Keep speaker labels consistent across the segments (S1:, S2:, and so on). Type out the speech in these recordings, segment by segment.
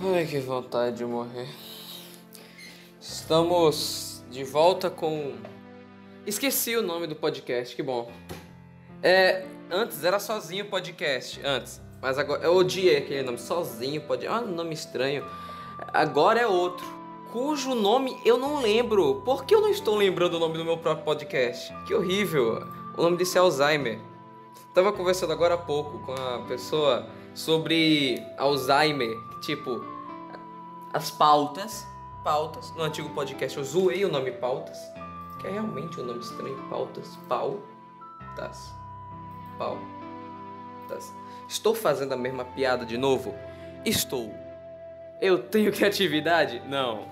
S1: Ai, que vontade de morrer. Estamos de volta com. Esqueci o nome do podcast, que bom. É. Antes era sozinho podcast. Antes. Mas agora. Eu odiei aquele nome. Sozinho podcast. Ah, nome estranho. Agora é outro. Cujo nome eu não lembro. Por que eu não estou lembrando o nome do meu próprio podcast? Que horrível. O nome desse é Alzheimer. Tava conversando agora há pouco com a pessoa sobre Alzheimer, tipo as pautas, pautas. No antigo podcast eu zoei o nome pautas, que é realmente um nome estranho, pautas, pautas, pautas. Estou fazendo a mesma piada de novo? Estou. Eu tenho criatividade? Não.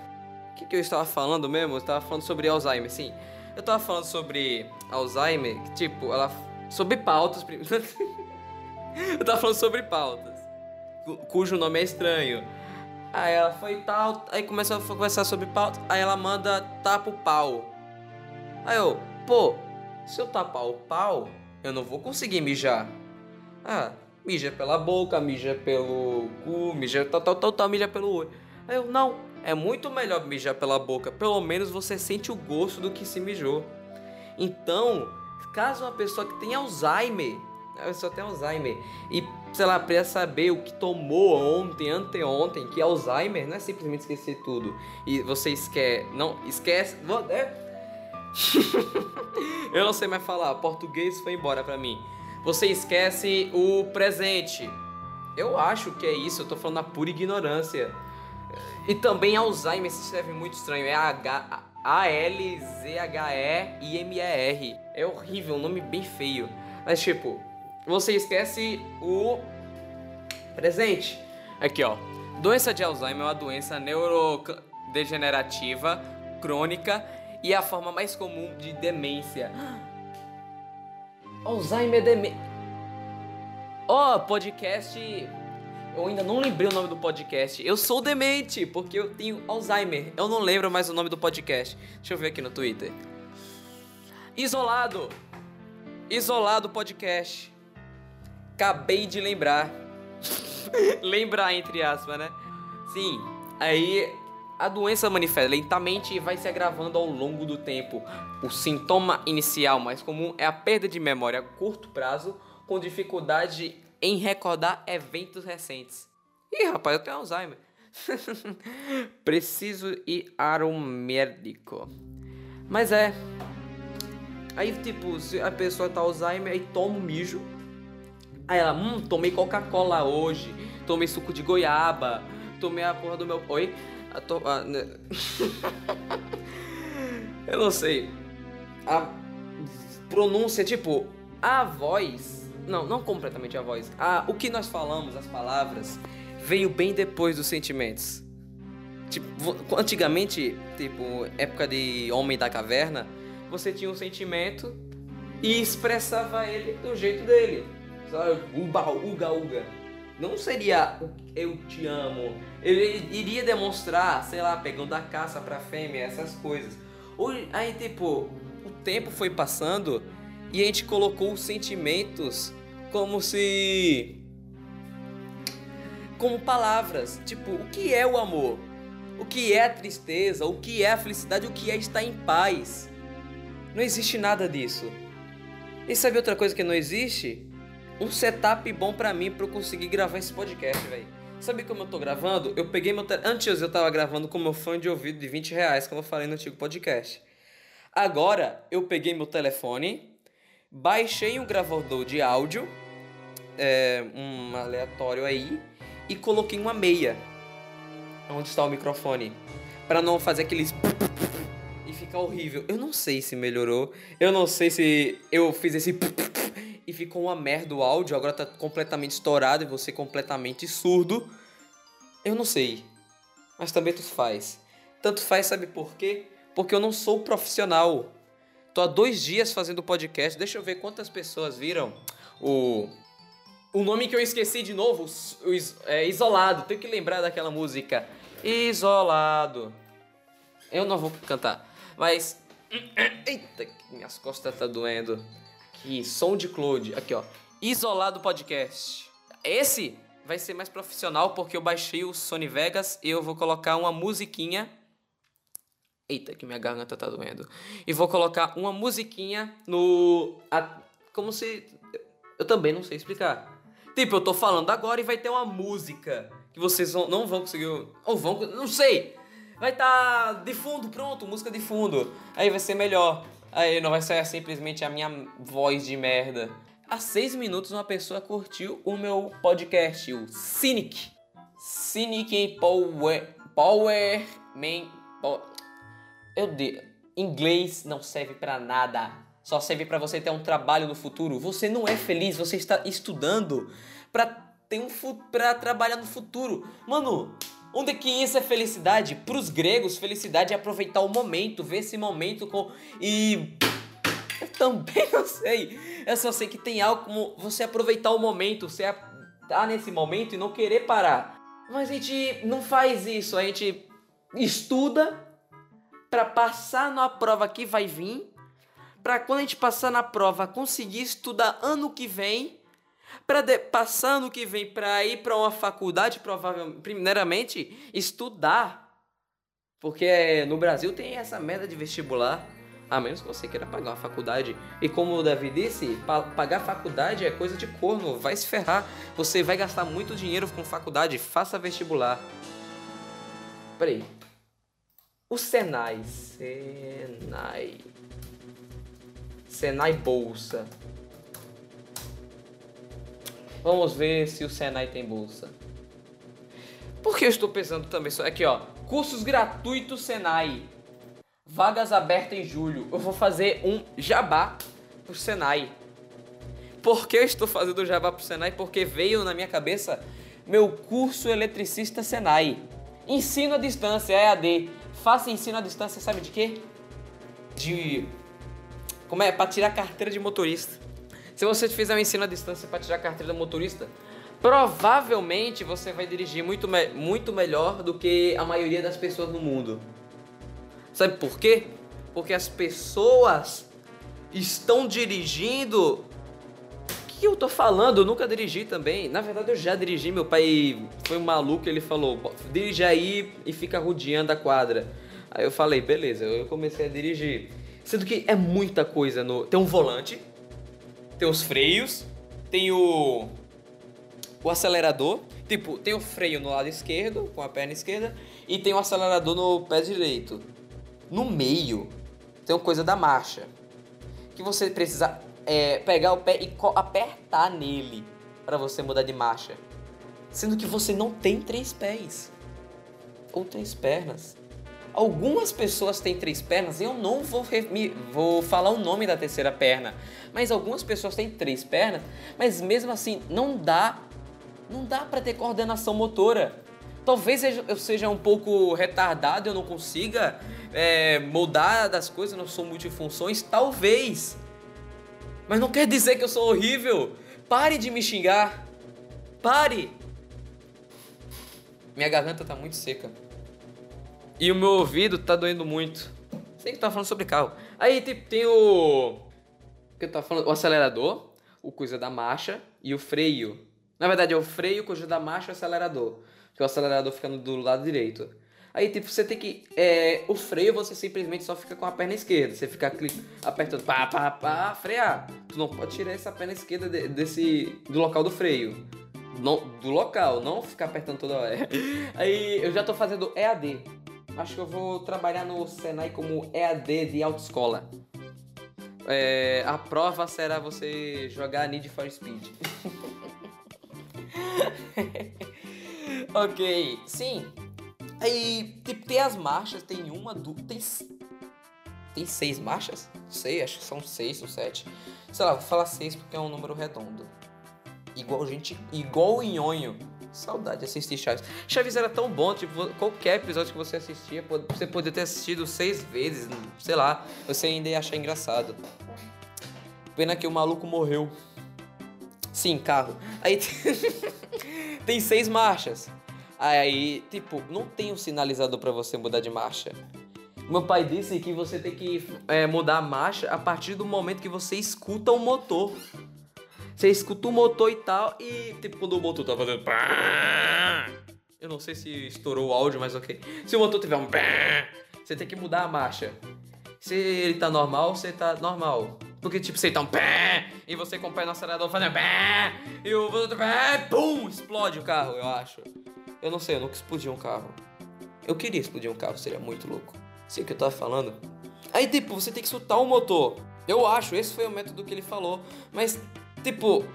S1: O que, que eu estava falando mesmo? Eu estava falando sobre Alzheimer, sim. Eu estava falando sobre Alzheimer, tipo, ela sobre pautas. eu tava falando sobre pautas, cujo nome é estranho. Aí ela foi tal, aí começou a conversar sobre pautas, aí ela manda tapa o pau. Aí eu, pô, se eu tapar o pau, eu não vou conseguir mijar. Ah, mija pela boca, mija pelo cu, mija tal, tal, tal, tal, mija pelo olho. Aí eu, não, é muito melhor mijar pela boca, pelo menos você sente o gosto do que se mijou. Então, Caso uma pessoa que tem Alzheimer, a pessoa tem Alzheimer e, sei lá, precisa saber o que tomou ontem, anteontem, que Alzheimer não é simplesmente esquecer tudo. E você esquece, não, esquece, é... Eu não sei mais falar, português foi embora pra mim. Você esquece o presente. Eu acho que é isso, eu tô falando na pura ignorância. E também Alzheimer se escreve muito estranho, é H a-L-Z-H-E-I-M-E-R. É horrível, um nome bem feio. Mas tipo, você esquece o presente. Aqui ó. Doença de Alzheimer é uma doença neurodegenerativa, crônica e é a forma mais comum de demência. Alzheimer é demência. Ó, oh, podcast eu ainda não lembrei o nome do podcast. Eu sou demente, porque eu tenho Alzheimer. Eu não lembro mais o nome do podcast. Deixa eu ver aqui no Twitter. Isolado. Isolado podcast. Acabei de lembrar. Lembrar, entre aspas, né? Sim. Aí a doença manifesta lentamente e vai se agravando ao longo do tempo. O sintoma inicial mais comum é a perda de memória a curto prazo, com dificuldade em recordar eventos recentes. Ih, rapaz, eu tenho Alzheimer. Preciso ir a um médico. Mas é. Aí, tipo, se a pessoa tá Alzheimer, aí toma um mijo. Aí ela, hum, tomei Coca-Cola hoje. Tomei suco de goiaba. Tomei a porra do meu. Oi? A to... a... Né? eu não sei. A pronúncia, tipo, a voz não, não completamente a voz. Ah, o que nós falamos, as palavras, veio bem depois dos sentimentos. Tipo, antigamente, tipo, época de Homem da Caverna, você tinha um sentimento e expressava ele do jeito dele. Sabe? Uba, uga, uga. Não seria eu te amo. Ele iria demonstrar, sei lá, pegando a caça pra fêmea, essas coisas. Aí, tipo, o tempo foi passando e a gente colocou os sentimentos como se. como palavras. Tipo, o que é o amor? O que é a tristeza? O que é a felicidade? O que é estar em paz? Não existe nada disso. E sabe outra coisa que não existe? Um setup bom para mim para eu conseguir gravar esse podcast, velho. Sabe como eu tô gravando? Eu peguei meu. Te... Antes eu tava gravando com meu fone de ouvido de 20 reais, como eu falei no antigo podcast. Agora eu peguei meu telefone, baixei um gravador de áudio, é, um aleatório aí, e coloquei uma meia onde está o microfone, para não fazer aqueles e ficar horrível. Eu não sei se melhorou, eu não sei se eu fiz esse ficou uma merda o áudio, agora tá completamente estourado e você completamente surdo. Eu não sei, mas também tanto faz. Tanto faz, sabe por quê? Porque eu não sou profissional. Tô há dois dias fazendo podcast. Deixa eu ver quantas pessoas viram o. O nome que eu esqueci de novo, é Isolado. Tenho que lembrar daquela música. Isolado. Eu não vou cantar. Mas. Eita, minhas costas tá doendo. Que som de Claude. Aqui, ó. Isolado Podcast. Esse vai ser mais profissional porque eu baixei o Sony Vegas e eu vou colocar uma musiquinha. Eita, que minha garganta tá doendo. E vou colocar uma musiquinha no. A, como se. Eu também não sei explicar. Tipo, eu tô falando agora e vai ter uma música que vocês vão, não vão conseguir. Ou vão. Não sei! Vai estar tá de fundo, pronto, música de fundo. Aí vai ser melhor. Aí não vai ser simplesmente a minha voz de merda. Há seis minutos uma pessoa curtiu o meu podcast, o Cynic. Cynic Power... Power... Man... Power, eu de... Inglês não serve para nada. Só serve para você ter um trabalho no futuro. Você não é feliz, você está estudando para ter um para trabalhar no futuro. Mano, onde que isso é felicidade? Para os gregos, felicidade é aproveitar o momento, ver esse momento com e eu também não sei. Eu só sei que tem algo como você aproveitar o momento, você tá nesse momento e não querer parar. Mas a gente não faz isso, a gente estuda para passar na prova que vai vir, para quando a gente passar na prova conseguir estudar ano que vem, para passar ano que vem para ir para uma faculdade, provavelmente, primeiramente estudar. Porque no Brasil tem essa merda de vestibular. A menos que você queira pagar uma faculdade. E como o Davi disse, pagar faculdade é coisa de corno, vai se ferrar. Você vai gastar muito dinheiro com faculdade, faça vestibular. Peraí. O Senai. Senai. Senai Bolsa. Vamos ver se o Senai tem bolsa. Por que eu estou pensando também? Aqui, ó. Cursos gratuitos Senai. Vagas abertas em julho. Eu vou fazer um jabá pro Senai. Por que eu estou fazendo jabá pro Senai? Porque veio na minha cabeça meu curso eletricista Senai. Ensino à distância, EAD. Faça ensino à distância, sabe de quê? De. Como é? Para tirar carteira de motorista. Se você fizer um ensino à distância para tirar carteira de motorista, provavelmente você vai dirigir muito, me muito melhor do que a maioria das pessoas no mundo. Sabe por quê? Porque as pessoas estão dirigindo. O que eu tô falando? Eu nunca dirigi também. Na verdade, eu já dirigi. Meu pai foi um maluco. Ele falou: dirige aí e fica rodeando a quadra. Aí eu falei: beleza. Eu comecei a dirigir. Sendo que é muita coisa. No... Tem um volante, tem os freios, tem o. O acelerador. Tipo, tem o freio no lado esquerdo, com a perna esquerda, e tem o acelerador no pé direito. No meio tem uma coisa da marcha. Que você precisa é, pegar o pé e apertar nele para você mudar de marcha. Sendo que você não tem três pés. Ou três pernas. Algumas pessoas têm três pernas, eu não vou, me, vou falar o nome da terceira perna, mas algumas pessoas têm três pernas, mas mesmo assim não dá, não dá para ter coordenação motora. Talvez eu seja um pouco retardado, eu não consiga é, mudar das coisas, não sou multifunções, talvez. Mas não quer dizer que eu sou horrível. Pare de me xingar. Pare. Minha garganta tá muito seca. E o meu ouvido tá doendo muito. Sei que tá falando sobre carro. Aí tipo, tem o. que eu tava falando? O acelerador, o coisa da marcha e o freio. Na verdade, é o freio, coisa da marcha e o acelerador que o acelerador fica do lado direito. Aí, tipo, você tem que. É, o freio você simplesmente só fica com a perna esquerda. Você fica apertando pá, pá, pá, frear. Tu não pode tirar essa perna esquerda de, desse. do local do freio. Não, do local, não ficar apertando toda hora. Aí eu já tô fazendo EAD. Acho que eu vou trabalhar no Senai como EAD de autoescola. É, a prova será você jogar Need for Speed. ok, sim. Aí, tipo, tem as marchas, tem uma, duas, tem... Tem seis marchas? Sei, acho que são seis ou sete. Sei lá, vou falar seis porque é um número redondo. Igual gente, igual o Nhonho. Saudade de assistir Chaves. Chaves era tão bom, tipo, qualquer episódio que você assistia, você poderia ter assistido seis vezes, sei lá, você ainda ia achar engraçado. Pena que o maluco morreu. Sim, carro. Aí tem seis marchas. Aí, tipo, não tem um sinalizador para você mudar de marcha. Meu pai disse que você tem que é, mudar a marcha a partir do momento que você escuta o motor. Você escuta o motor e tal, e tipo, quando o motor tá fazendo. Eu não sei se estourou o áudio, mas ok. Se o motor tiver um. Você tem que mudar a marcha. Se ele tá normal, você tá normal. Porque, tipo, você tá um e você pé no acelerador fazendo e o pé, pum, explode o carro, eu acho. Eu não sei, eu nunca explodi um carro. Eu queria explodir um carro, seria muito louco. Sei o que eu tava falando. Aí, tipo, você tem que soltar o motor. Eu acho, esse foi o método que ele falou. Mas, tipo,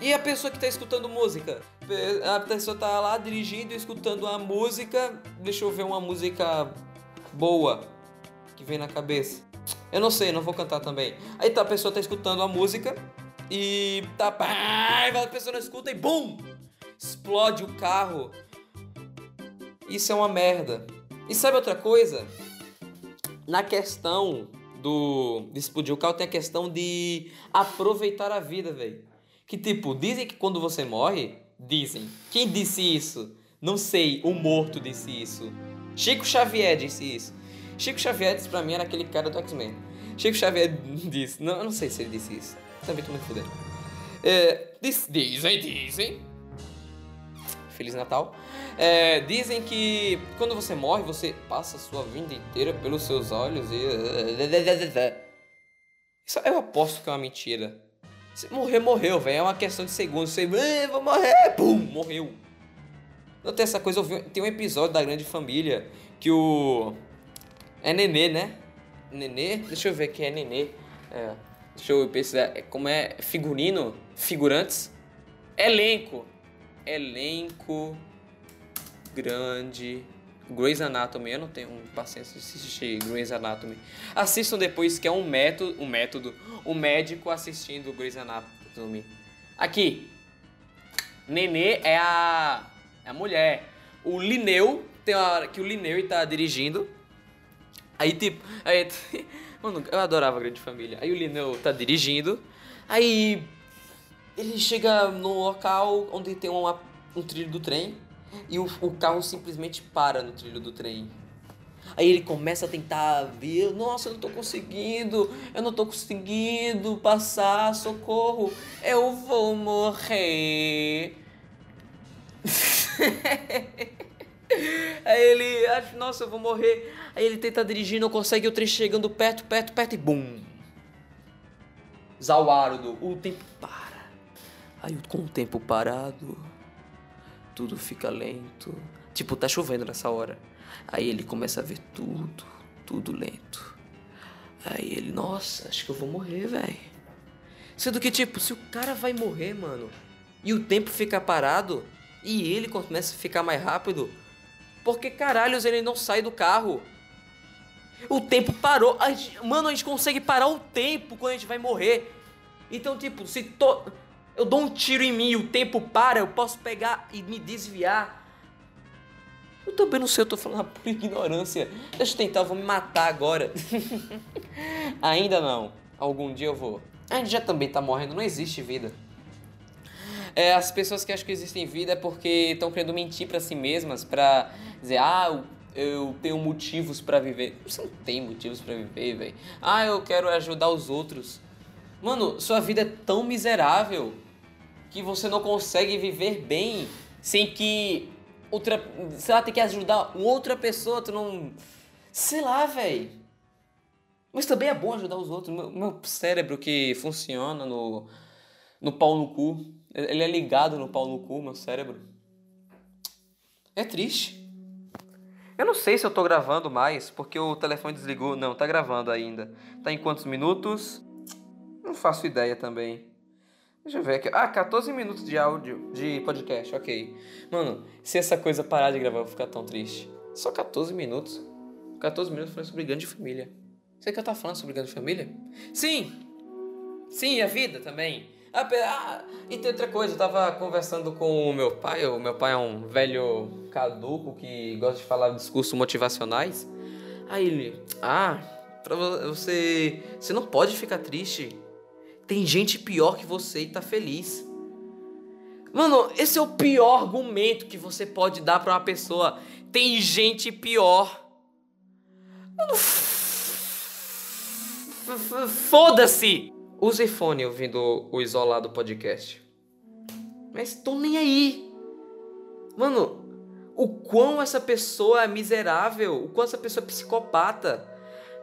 S1: e a pessoa que tá escutando música? A pessoa tá lá dirigindo, escutando a música. Deixa eu ver uma música boa que vem na cabeça. Eu não sei, não vou cantar também. Aí tá, a pessoa tá escutando a música e tá. A pessoa não escuta e BUM! Explode o carro. Isso é uma merda. E sabe outra coisa? Na questão do de explodir o carro tem a questão de aproveitar a vida, velho. Que tipo, dizem que quando você morre, dizem. Quem disse isso? Não sei, o morto disse isso. Chico Xavier disse isso. Chico Xavier disse pra mim era aquele cara do X-Men. Chico Xavier disse, não, eu não sei se ele disse isso. Também tô muito fudendo. É, diz, dizem, dizem. Feliz Natal. É, dizem que quando você morre, você passa a sua vida inteira pelos seus olhos e. Isso eu aposto que é uma mentira. Se morrer, morreu, velho. É uma questão de segundos. Você, vou morrer, pum, morreu. Não tem essa coisa. Tem um episódio da Grande Família que o. É Nenê, né? Nenê? Deixa eu ver quem é Nenê. É, deixa eu pesquisar. É, como é? Figurino? Figurantes? Elenco. Elenco. Grande. Grey's Anatomy, eu não tenho paciência de assistir Grey's Anatomy. Assistam depois que é um método, um método, um médico assistindo Grey's Anatomy. Aqui, Nenê é a, é a mulher. O Lineu, tem uma hora que o Lineu está dirigindo. Aí tipo, aí, mano, eu adorava a Grande Família. Aí o Lineu tá dirigindo. Aí ele chega no local onde tem uma, um trilho do trem e o, o carro simplesmente para no trilho do trem. Aí ele começa a tentar ver, nossa, eu não tô conseguindo, eu não tô conseguindo passar, socorro, eu vou morrer. Aí ele acha, nossa, eu vou morrer. Aí ele tenta dirigir, não consegue, o trem chegando perto, perto, perto e bum. Zauarudo, o tempo para. Aí com o tempo parado, tudo fica lento. Tipo, tá chovendo nessa hora. Aí ele começa a ver tudo, tudo lento. Aí ele, nossa, acho que eu vou morrer, velho. Sendo que, tipo, se o cara vai morrer, mano, e o tempo fica parado, e ele começa a ficar mais rápido, porque caralhos ele não sai do carro? O tempo parou. A gente, mano, a gente consegue parar o tempo quando a gente vai morrer. Então, tipo, se to eu dou um tiro em mim o tempo para, eu posso pegar e me desviar. Eu também não sei, eu tô falando por ignorância. Deixa eu tentar, eu vou me matar agora. Ainda não. Algum dia eu vou. A gente já também tá morrendo, não existe vida. É, as pessoas que acham que existem vida é porque estão querendo mentir para si mesmas, para dizer, ah, eu tenho motivos para viver. Você não tem motivos para viver, velho. Ah, eu quero ajudar os outros. Mano, sua vida é tão miserável que você não consegue viver bem sem que outra, sei lá, tem que ajudar outra pessoa, tu não, sei lá, velho. Mas também é bom ajudar os outros. Meu, meu cérebro que funciona no no pau no cu, ele é ligado no pau no cu, meu cérebro. É triste. Eu não sei se eu tô gravando mais, porque o telefone desligou. Não, tá gravando ainda. Tá em quantos minutos? Não faço ideia também. Deixa eu ver aqui. Ah, 14 minutos de áudio, de podcast, ok. Mano, se essa coisa parar de gravar, eu vou ficar tão triste. Só 14 minutos. 14 minutos falando sobre grande família. Você que tava falando sobre grande família? Sim! Sim, a vida também. Ah, ah, e tem outra coisa, eu tava conversando com o meu pai. O meu pai é um velho caduco que gosta de falar discursos motivacionais. Aí ele, ah, pra você. Você não pode ficar triste. Tem gente pior que você e tá feliz. Mano, esse é o pior argumento que você pode dar para uma pessoa. Tem gente pior. Mano, foda-se! Use fone ouvindo o isolado podcast. Mas tô nem aí. Mano, o quão essa pessoa é miserável, o quão essa pessoa é psicopata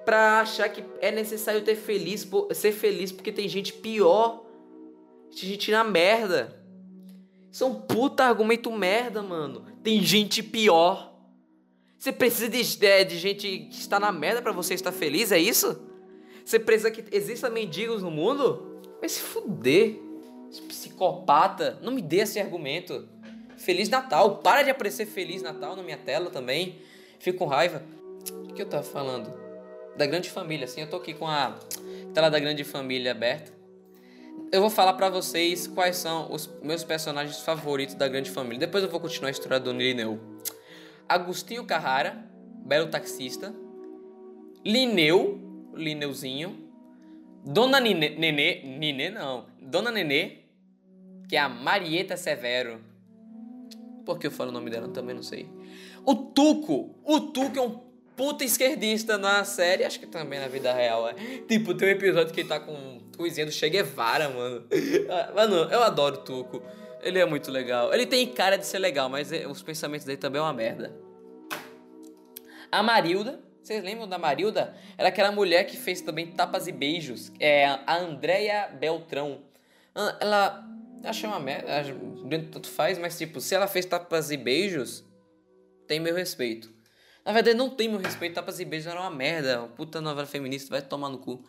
S1: pra achar que é necessário ter feliz, ser feliz porque tem gente pior. Tem gente na merda. Isso é um puta argumento merda, mano. Tem gente pior. Você precisa de, de, de gente que está na merda para você estar feliz, é isso? Você precisa que existam mendigos no mundo? Vai se fuder. Esse psicopata. Não me dê esse argumento. Feliz Natal. Para de aparecer Feliz Natal na minha tela também. Fico com raiva. O que eu tava falando? Da grande família, assim. Eu tô aqui com a tela da grande família aberta. Eu vou falar para vocês quais são os meus personagens favoritos da grande família. Depois eu vou continuar a história do Lineu. Agostinho Carrara, belo taxista. Lineu, Lineuzinho. Dona Nene, Nenê, Nenê não, Dona Nenê, que é a Marieta Severo. Por que eu falo o nome dela? Também não sei. O Tuco, o Tuco é um puta esquerdista na série, acho que também na vida real, é. Tipo, tem um episódio que ele tá com coisinha do Che Guevara, mano. Ah, mano, eu adoro Tuco. Ele é muito legal. Ele tem cara de ser legal, mas é, os pensamentos dele também é uma merda. A Marilda, vocês lembram da Marilda? Era aquela mulher que fez também Tapas e Beijos. É a Andrea Beltrão. Ah, ela. Achei uma merda. Tanto faz, mas tipo, se ela fez Tapas e Beijos, tem meu respeito. Na verdade, não tem meu respeito. Tapas e Beijos era uma merda. Puta novela feminista. Vai tomar no cu.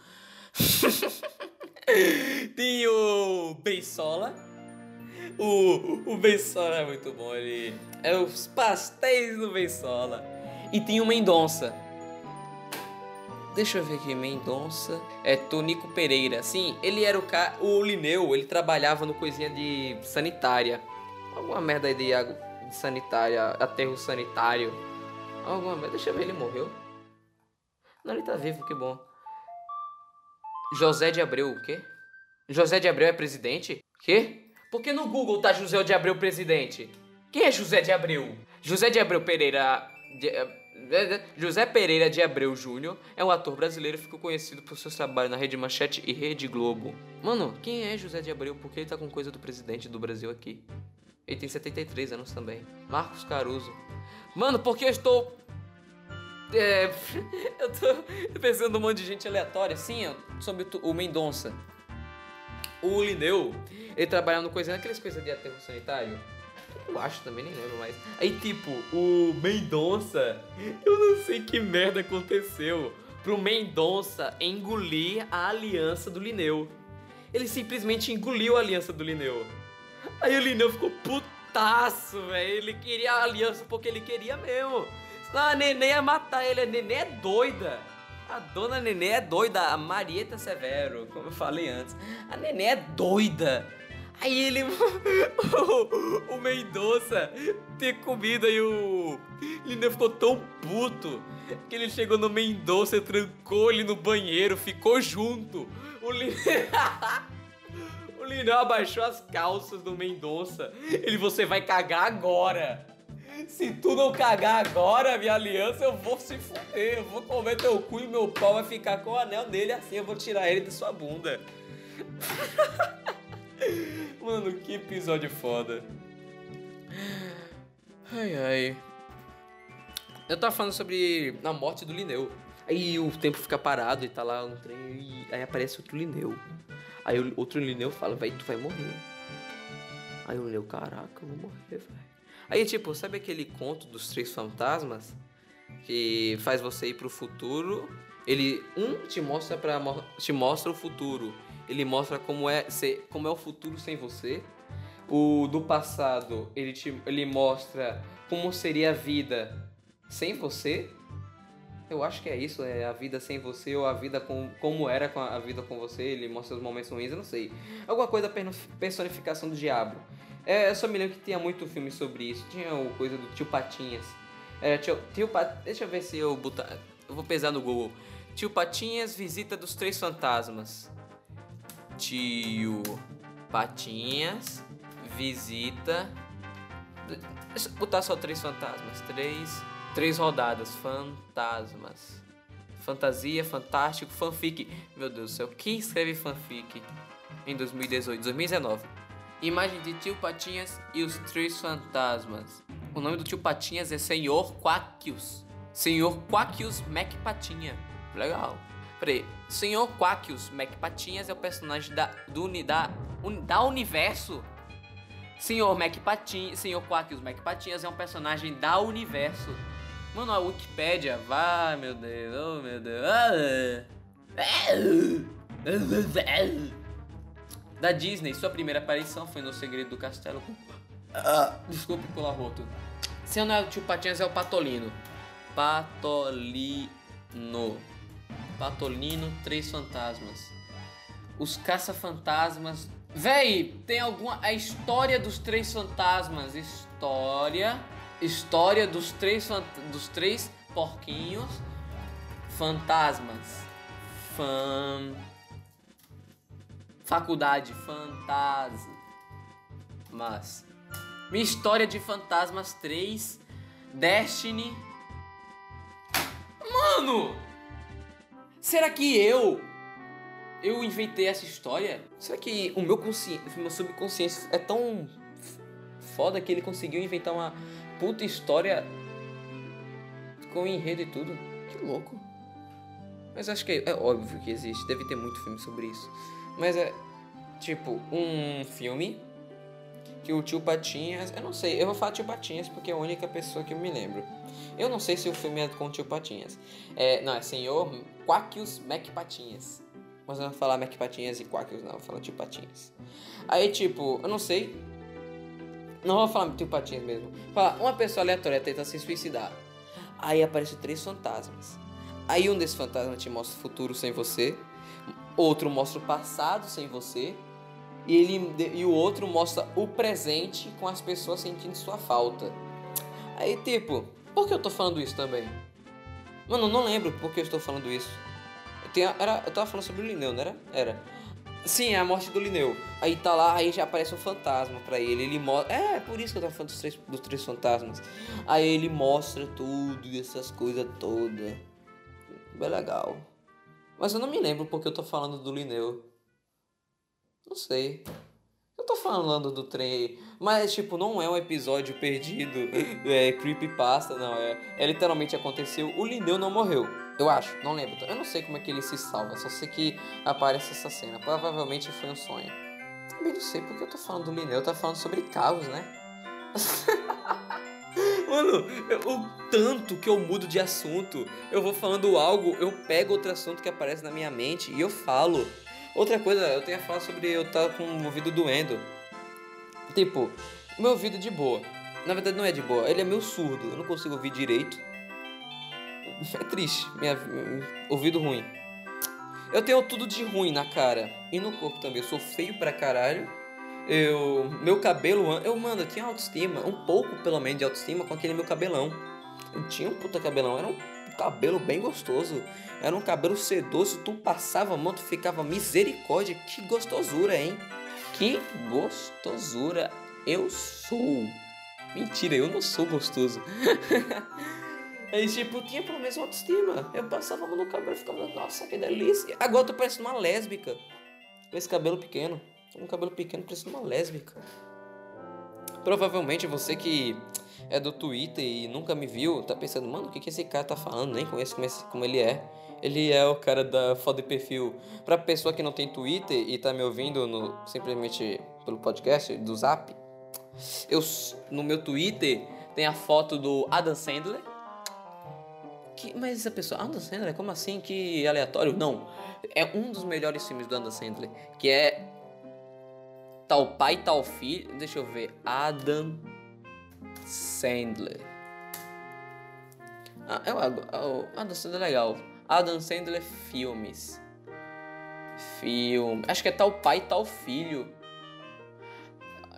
S1: tem o Beisola o, o Bensola é muito bom, ele. É os pastéis do Bensola. E tem o Mendonça. Deixa eu ver aqui, Mendonça. É Tonico Pereira. Sim, ele era o cara. O Lineu, ele trabalhava no coisinha de sanitária. Alguma merda aí de, água, de sanitária, aterro sanitário. Alguma merda. Deixa eu ver, ele morreu. Não, ele tá vivo, que bom. José de Abreu, o quê? José de Abreu é presidente? Quê? Porque no Google tá José de Abreu presidente. Quem é José de Abreu? José de Abreu Pereira. De, eh, eh, José Pereira de Abreu Júnior é um ator brasileiro e ficou conhecido por seus trabalhos na Rede Manchete e Rede Globo. Mano, quem é José de Abreu? Porque ele tá com coisa do presidente do Brasil aqui. Ele tem 73 anos também. Marcos Caruso. Mano, porque eu estou. É, eu tô pensando um monte de gente aleatória. Sim, sobre o Mendonça. O Lineu, ele trabalhava no coisa, naquelas coisas de aterro sanitário. Eu acho também, nem lembro mais. Aí, tipo, o Mendonça, eu não sei que merda aconteceu pro Mendonça engolir a aliança do Lineu. Ele simplesmente engoliu a aliança do Lineu. Aí o Lineu ficou putaço, velho. Ele queria a aliança porque ele queria mesmo. A Nenê ia matar ele. A Nenê é doida. A dona Nenê é doida, a Marieta Severo, como eu falei antes. A Nenê é doida. Aí ele. o, Mendonça ter comido aí o. Lineu ficou tão puto que ele chegou no Mendonça, trancou ele no banheiro, ficou junto. O Lineu. o abaixou as calças do Mendonça. Ele, você vai cagar agora. Se tu não cagar agora, minha aliança, eu vou se fuder. Eu vou comer teu cu e meu pau vai ficar com o anel dele assim. Eu vou tirar ele da sua bunda. Mano, que episódio foda. Ai, ai. Eu tava falando sobre a morte do Lineu. Aí o tempo fica parado e tá lá um trem e aí aparece outro Lineu. Aí outro Lineu fala, vai, tu vai morrer. Aí o Lineu, caraca, eu vou morrer, velho. Aí, tipo, sabe aquele conto dos três fantasmas? Que faz você ir pro futuro. Ele, um, te mostra, pra, te mostra o futuro. Ele mostra como é, ser, como é o futuro sem você. O do passado, ele, te, ele mostra como seria a vida sem você. Eu acho que é isso, é a vida sem você ou a vida com como era com a, a vida com você. Ele mostra os momentos ruins, eu não sei. Alguma coisa da personificação do diabo. É, eu só me lembro que tinha muito filme sobre isso. Tinha o coisa do tio Patinhas. Era tio, tio Pat... Deixa eu ver se eu botar. Eu vou pesar no Google. Tio Patinhas, visita dos três fantasmas. Tio Patinhas, visita. Deixa eu botar só três fantasmas. Três. Três rodadas. Fantasmas. fantasia, fantástico, fanfic. Meu Deus do céu, quem escreve fanfic em 2018, 2019? Imagem de Tio Patinhas e os Três Fantasmas. O nome do Tio Patinhas é Senhor Quaquius. Senhor Quaquius Mac Patinha. Legal. Peraí, Senhor Quaquius Mac Patinhas é o personagem da, do, da, un, da universo. Senhor Mac Patinhas, Senhor Quaquius Mac Patinhas é um personagem da universo. Mano, a Wikipédia, vai, meu Deus, oh meu Deus. Da Disney, sua primeira aparição foi no Segredo do Castelo. Desculpe pelo arroto. Seu não é o tio Patinhas, é o Patolino. Patolino. Patolino, Três Fantasmas. Os Caça-Fantasmas. Véi, tem alguma. A história dos Três Fantasmas. História História dos três, dos três porquinhos fantasmas. Fan... Faculdade fantasmas. Minha história de fantasmas 3 Destiny. Mano! Será que eu eu inventei essa história? Será que o meu consciente, o meu subconsciente é tão foda que ele conseguiu inventar uma puta história com enredo e tudo. Que louco. Mas acho que é óbvio que existe, deve ter muito filme sobre isso. Mas é tipo um filme que o tio Patinhas, eu não sei, eu vou falar tio Patinhas porque é a única pessoa que eu me lembro. Eu não sei se o filme é com o tio Patinhas. É, não, é Senhor Quaquius Mac Patinhas. Mas eu não vou falar Mac Patinhas e Quaquius, não, eu vou falar tio Patinhas. Aí, tipo, eu não sei não vou falar tio Patinhas mesmo. Fala, uma pessoa aleatória tenta se suicidar. Aí aparecem três fantasmas. Aí um desses fantasmas te mostra o futuro sem você. Outro mostra o passado sem você. E, ele, e o outro mostra o presente com as pessoas sentindo sua falta. Aí, tipo, por que eu tô falando isso também? Mano, não lembro por que eu estou falando isso. Eu, tenho, era, eu tava falando sobre o Lineu, não era? Era. Sim, é a morte do Lineu. Aí tá lá, aí já aparece um fantasma pra ele. Ele mostra. É, por isso que eu tava falando dos três, dos três fantasmas. Aí ele mostra tudo essas coisas todas. Bem legal. Mas eu não me lembro porque eu tô falando do Lineu. Não sei. Eu tô falando do trem. Mas, tipo, não é um episódio perdido. É creepypasta, não. É, é literalmente aconteceu. O Lineu não morreu. Eu acho, não lembro. Eu não sei como é que ele se salva, só sei que aparece essa cena. Provavelmente foi um sonho. Também não sei porque eu tô falando do Lineu, eu tô falando sobre caos, né? Mano, o tanto que eu mudo de assunto, eu vou falando algo, eu pego outro assunto que aparece na minha mente e eu falo. Outra coisa, eu tenho a falar sobre eu estar tá com o ouvido doendo. Tipo, meu ouvido de boa. Na verdade não é de boa, ele é meio surdo, eu não consigo ouvir direito. É triste, minha, ouvido ruim. Eu tenho tudo de ruim na cara e no corpo também. Eu sou feio pra caralho. Eu, meu cabelo, eu, mano, eu tinha autoestima, um pouco pelo menos de autoestima com aquele meu cabelão. Eu tinha um puta cabelão, era um cabelo bem gostoso. Era um cabelo sedoso, tu passava a mão, tu ficava misericórdia. Que gostosura, hein? Que gostosura eu sou. Mentira, eu não sou gostoso. Aí, tipo, tinha pelo menos autoestima. Eu passava a mão no cabelo e ficava, nossa, que delícia. Agora eu tô parecendo uma lésbica. Com esse cabelo pequeno. Um cabelo pequeno, parecendo uma lésbica. Provavelmente você que é do Twitter e nunca me viu, tá pensando, mano, o que, que esse cara tá falando? Nem conheço como, esse, como ele é. Ele é o cara da foto de perfil. Pra pessoa que não tem Twitter e tá me ouvindo no, simplesmente pelo podcast do Zap, eu, no meu Twitter tem a foto do Adam Sandler que, mas essa pessoa, Adam Sandler, como assim? Que aleatório? Não. É um dos melhores filmes do Adam Sandler, que é Tal Pai, Tal Filho. Deixa eu ver. Adam Sandler. Ah, é o, o Adam Sandler é legal. Adam Sandler Filmes. Filme. Acho que é Tal Pai, Tal Filho.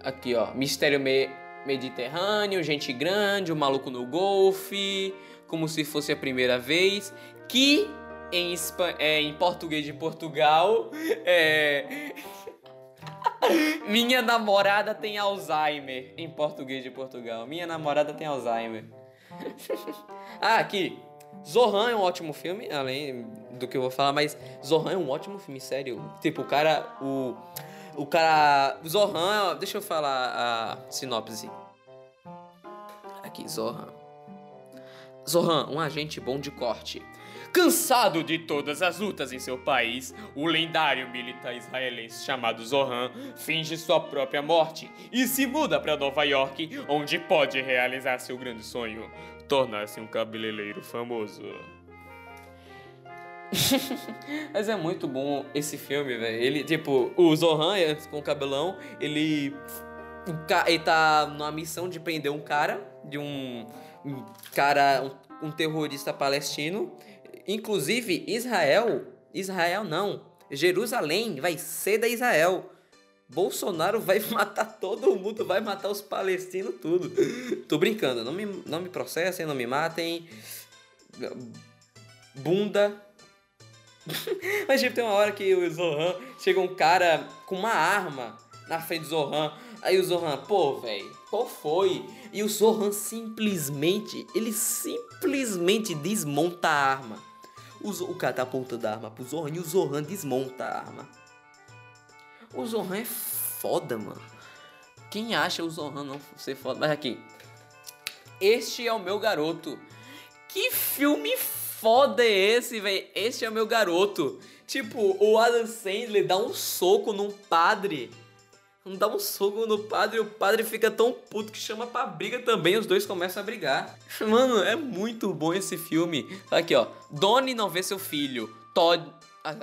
S1: Aqui, ó. Mistério Me Mediterrâneo, Gente Grande, O Maluco no Golfe como se fosse a primeira vez, que em, é, em português de Portugal é. Minha namorada tem Alzheimer. Em português de Portugal. Minha namorada tem Alzheimer. ah, aqui. Zohan é um ótimo filme, além do que eu vou falar, mas Zohan é um ótimo filme, sério. Tipo, o cara. O. O cara. Zohan. Deixa eu falar a sinopse. Aqui, Zohan. Zohan, um agente bom de corte. Cansado de todas as lutas em seu país, o lendário militar israelense chamado Zohan finge sua própria morte e se muda para Nova York, onde pode realizar seu grande sonho: tornar-se um cabeleireiro famoso. Mas é muito bom esse filme, velho. Ele, tipo, o Zohan, com o cabelão, ele. Ele tá numa missão de prender um cara, de um cara, um, um terrorista palestino. Inclusive, Israel, Israel não, Jerusalém vai ser da Israel. Bolsonaro vai matar todo mundo, vai matar os palestinos tudo. Tô brincando, não me, não me processem, não me matem. Bunda. Mas tipo, tem uma hora que o Zohan chega um cara com uma arma na frente do Zohan. Aí o Zohan, pô, velho, qual foi? E o Zohan simplesmente, ele simplesmente desmonta a arma. O, o cara tá apontando a arma pro Zohan e o Zohan desmonta a arma. O Zohan é foda, mano. Quem acha o Zohan não ser foda? Mas aqui. Este é o meu garoto. Que filme foda é esse, velho? Este é o meu garoto. Tipo, o Adam Sandler dá um soco num padre dá um soco no padre e o padre fica tão puto que chama pra briga também. Os dois começam a brigar. Mano, é muito bom esse filme. Aqui, ó. Donnie não vê seu filho. Todd. Ah,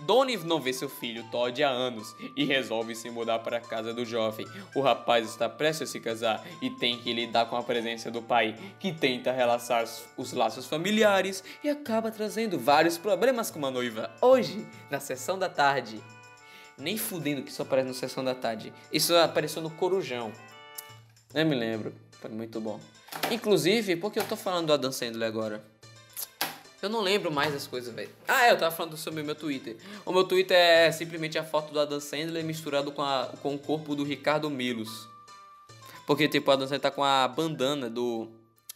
S1: Donnie não vê seu filho Todd há anos e resolve se mudar para a casa do jovem. O rapaz está prestes a se casar e tem que lidar com a presença do pai, que tenta relaxar os laços familiares e acaba trazendo vários problemas com a noiva. Hoje, na sessão da tarde, nem fudendo que isso aparece no Sessão da Tarde. Isso apareceu no Corujão. Eu me lembro. Foi muito bom. Inclusive, por que eu tô falando do Adam Sandler agora? Eu não lembro mais das coisas, velho. Ah, é, eu tava falando sobre o meu Twitter. O meu Twitter é simplesmente a foto do Adam Sandler misturado com, a, com o corpo do Ricardo Milos. Porque, tipo, o Adam Sandler tá com a bandana do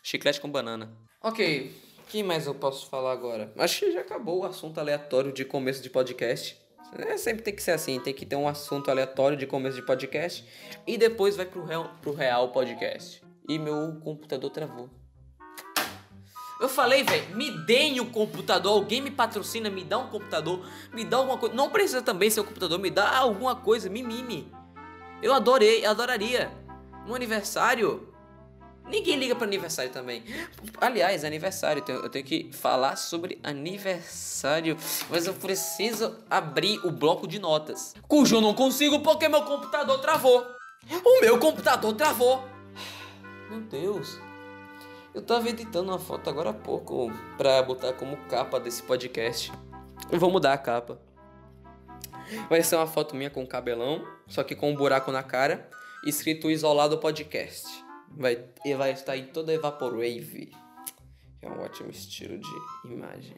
S1: Chiclete com Banana. Ok, o que mais eu posso falar agora? Acho que já acabou o assunto aleatório de começo de podcast. É, sempre tem que ser assim, tem que ter um assunto aleatório de começo de podcast e depois vai pro real, pro real podcast. E meu computador travou. Eu falei, velho, me deem o computador, alguém me patrocina, me dá um computador, me dá alguma coisa. Não precisa também ser o computador, me dá alguma coisa, me mime. Eu adorei, adoraria. No aniversário, Ninguém liga para aniversário também. Aliás, aniversário, eu tenho que falar sobre aniversário, mas eu preciso abrir o bloco de notas, cujo eu não consigo porque meu computador travou. O meu computador travou. Meu Deus. Eu tava editando uma foto agora há pouco pra botar como capa desse podcast. Eu vou mudar a capa. Vai ser uma foto minha com cabelão, só que com um buraco na cara, escrito isolado podcast. Vai, vai estar em toda Vaporwave, que é um ótimo estilo de imagem.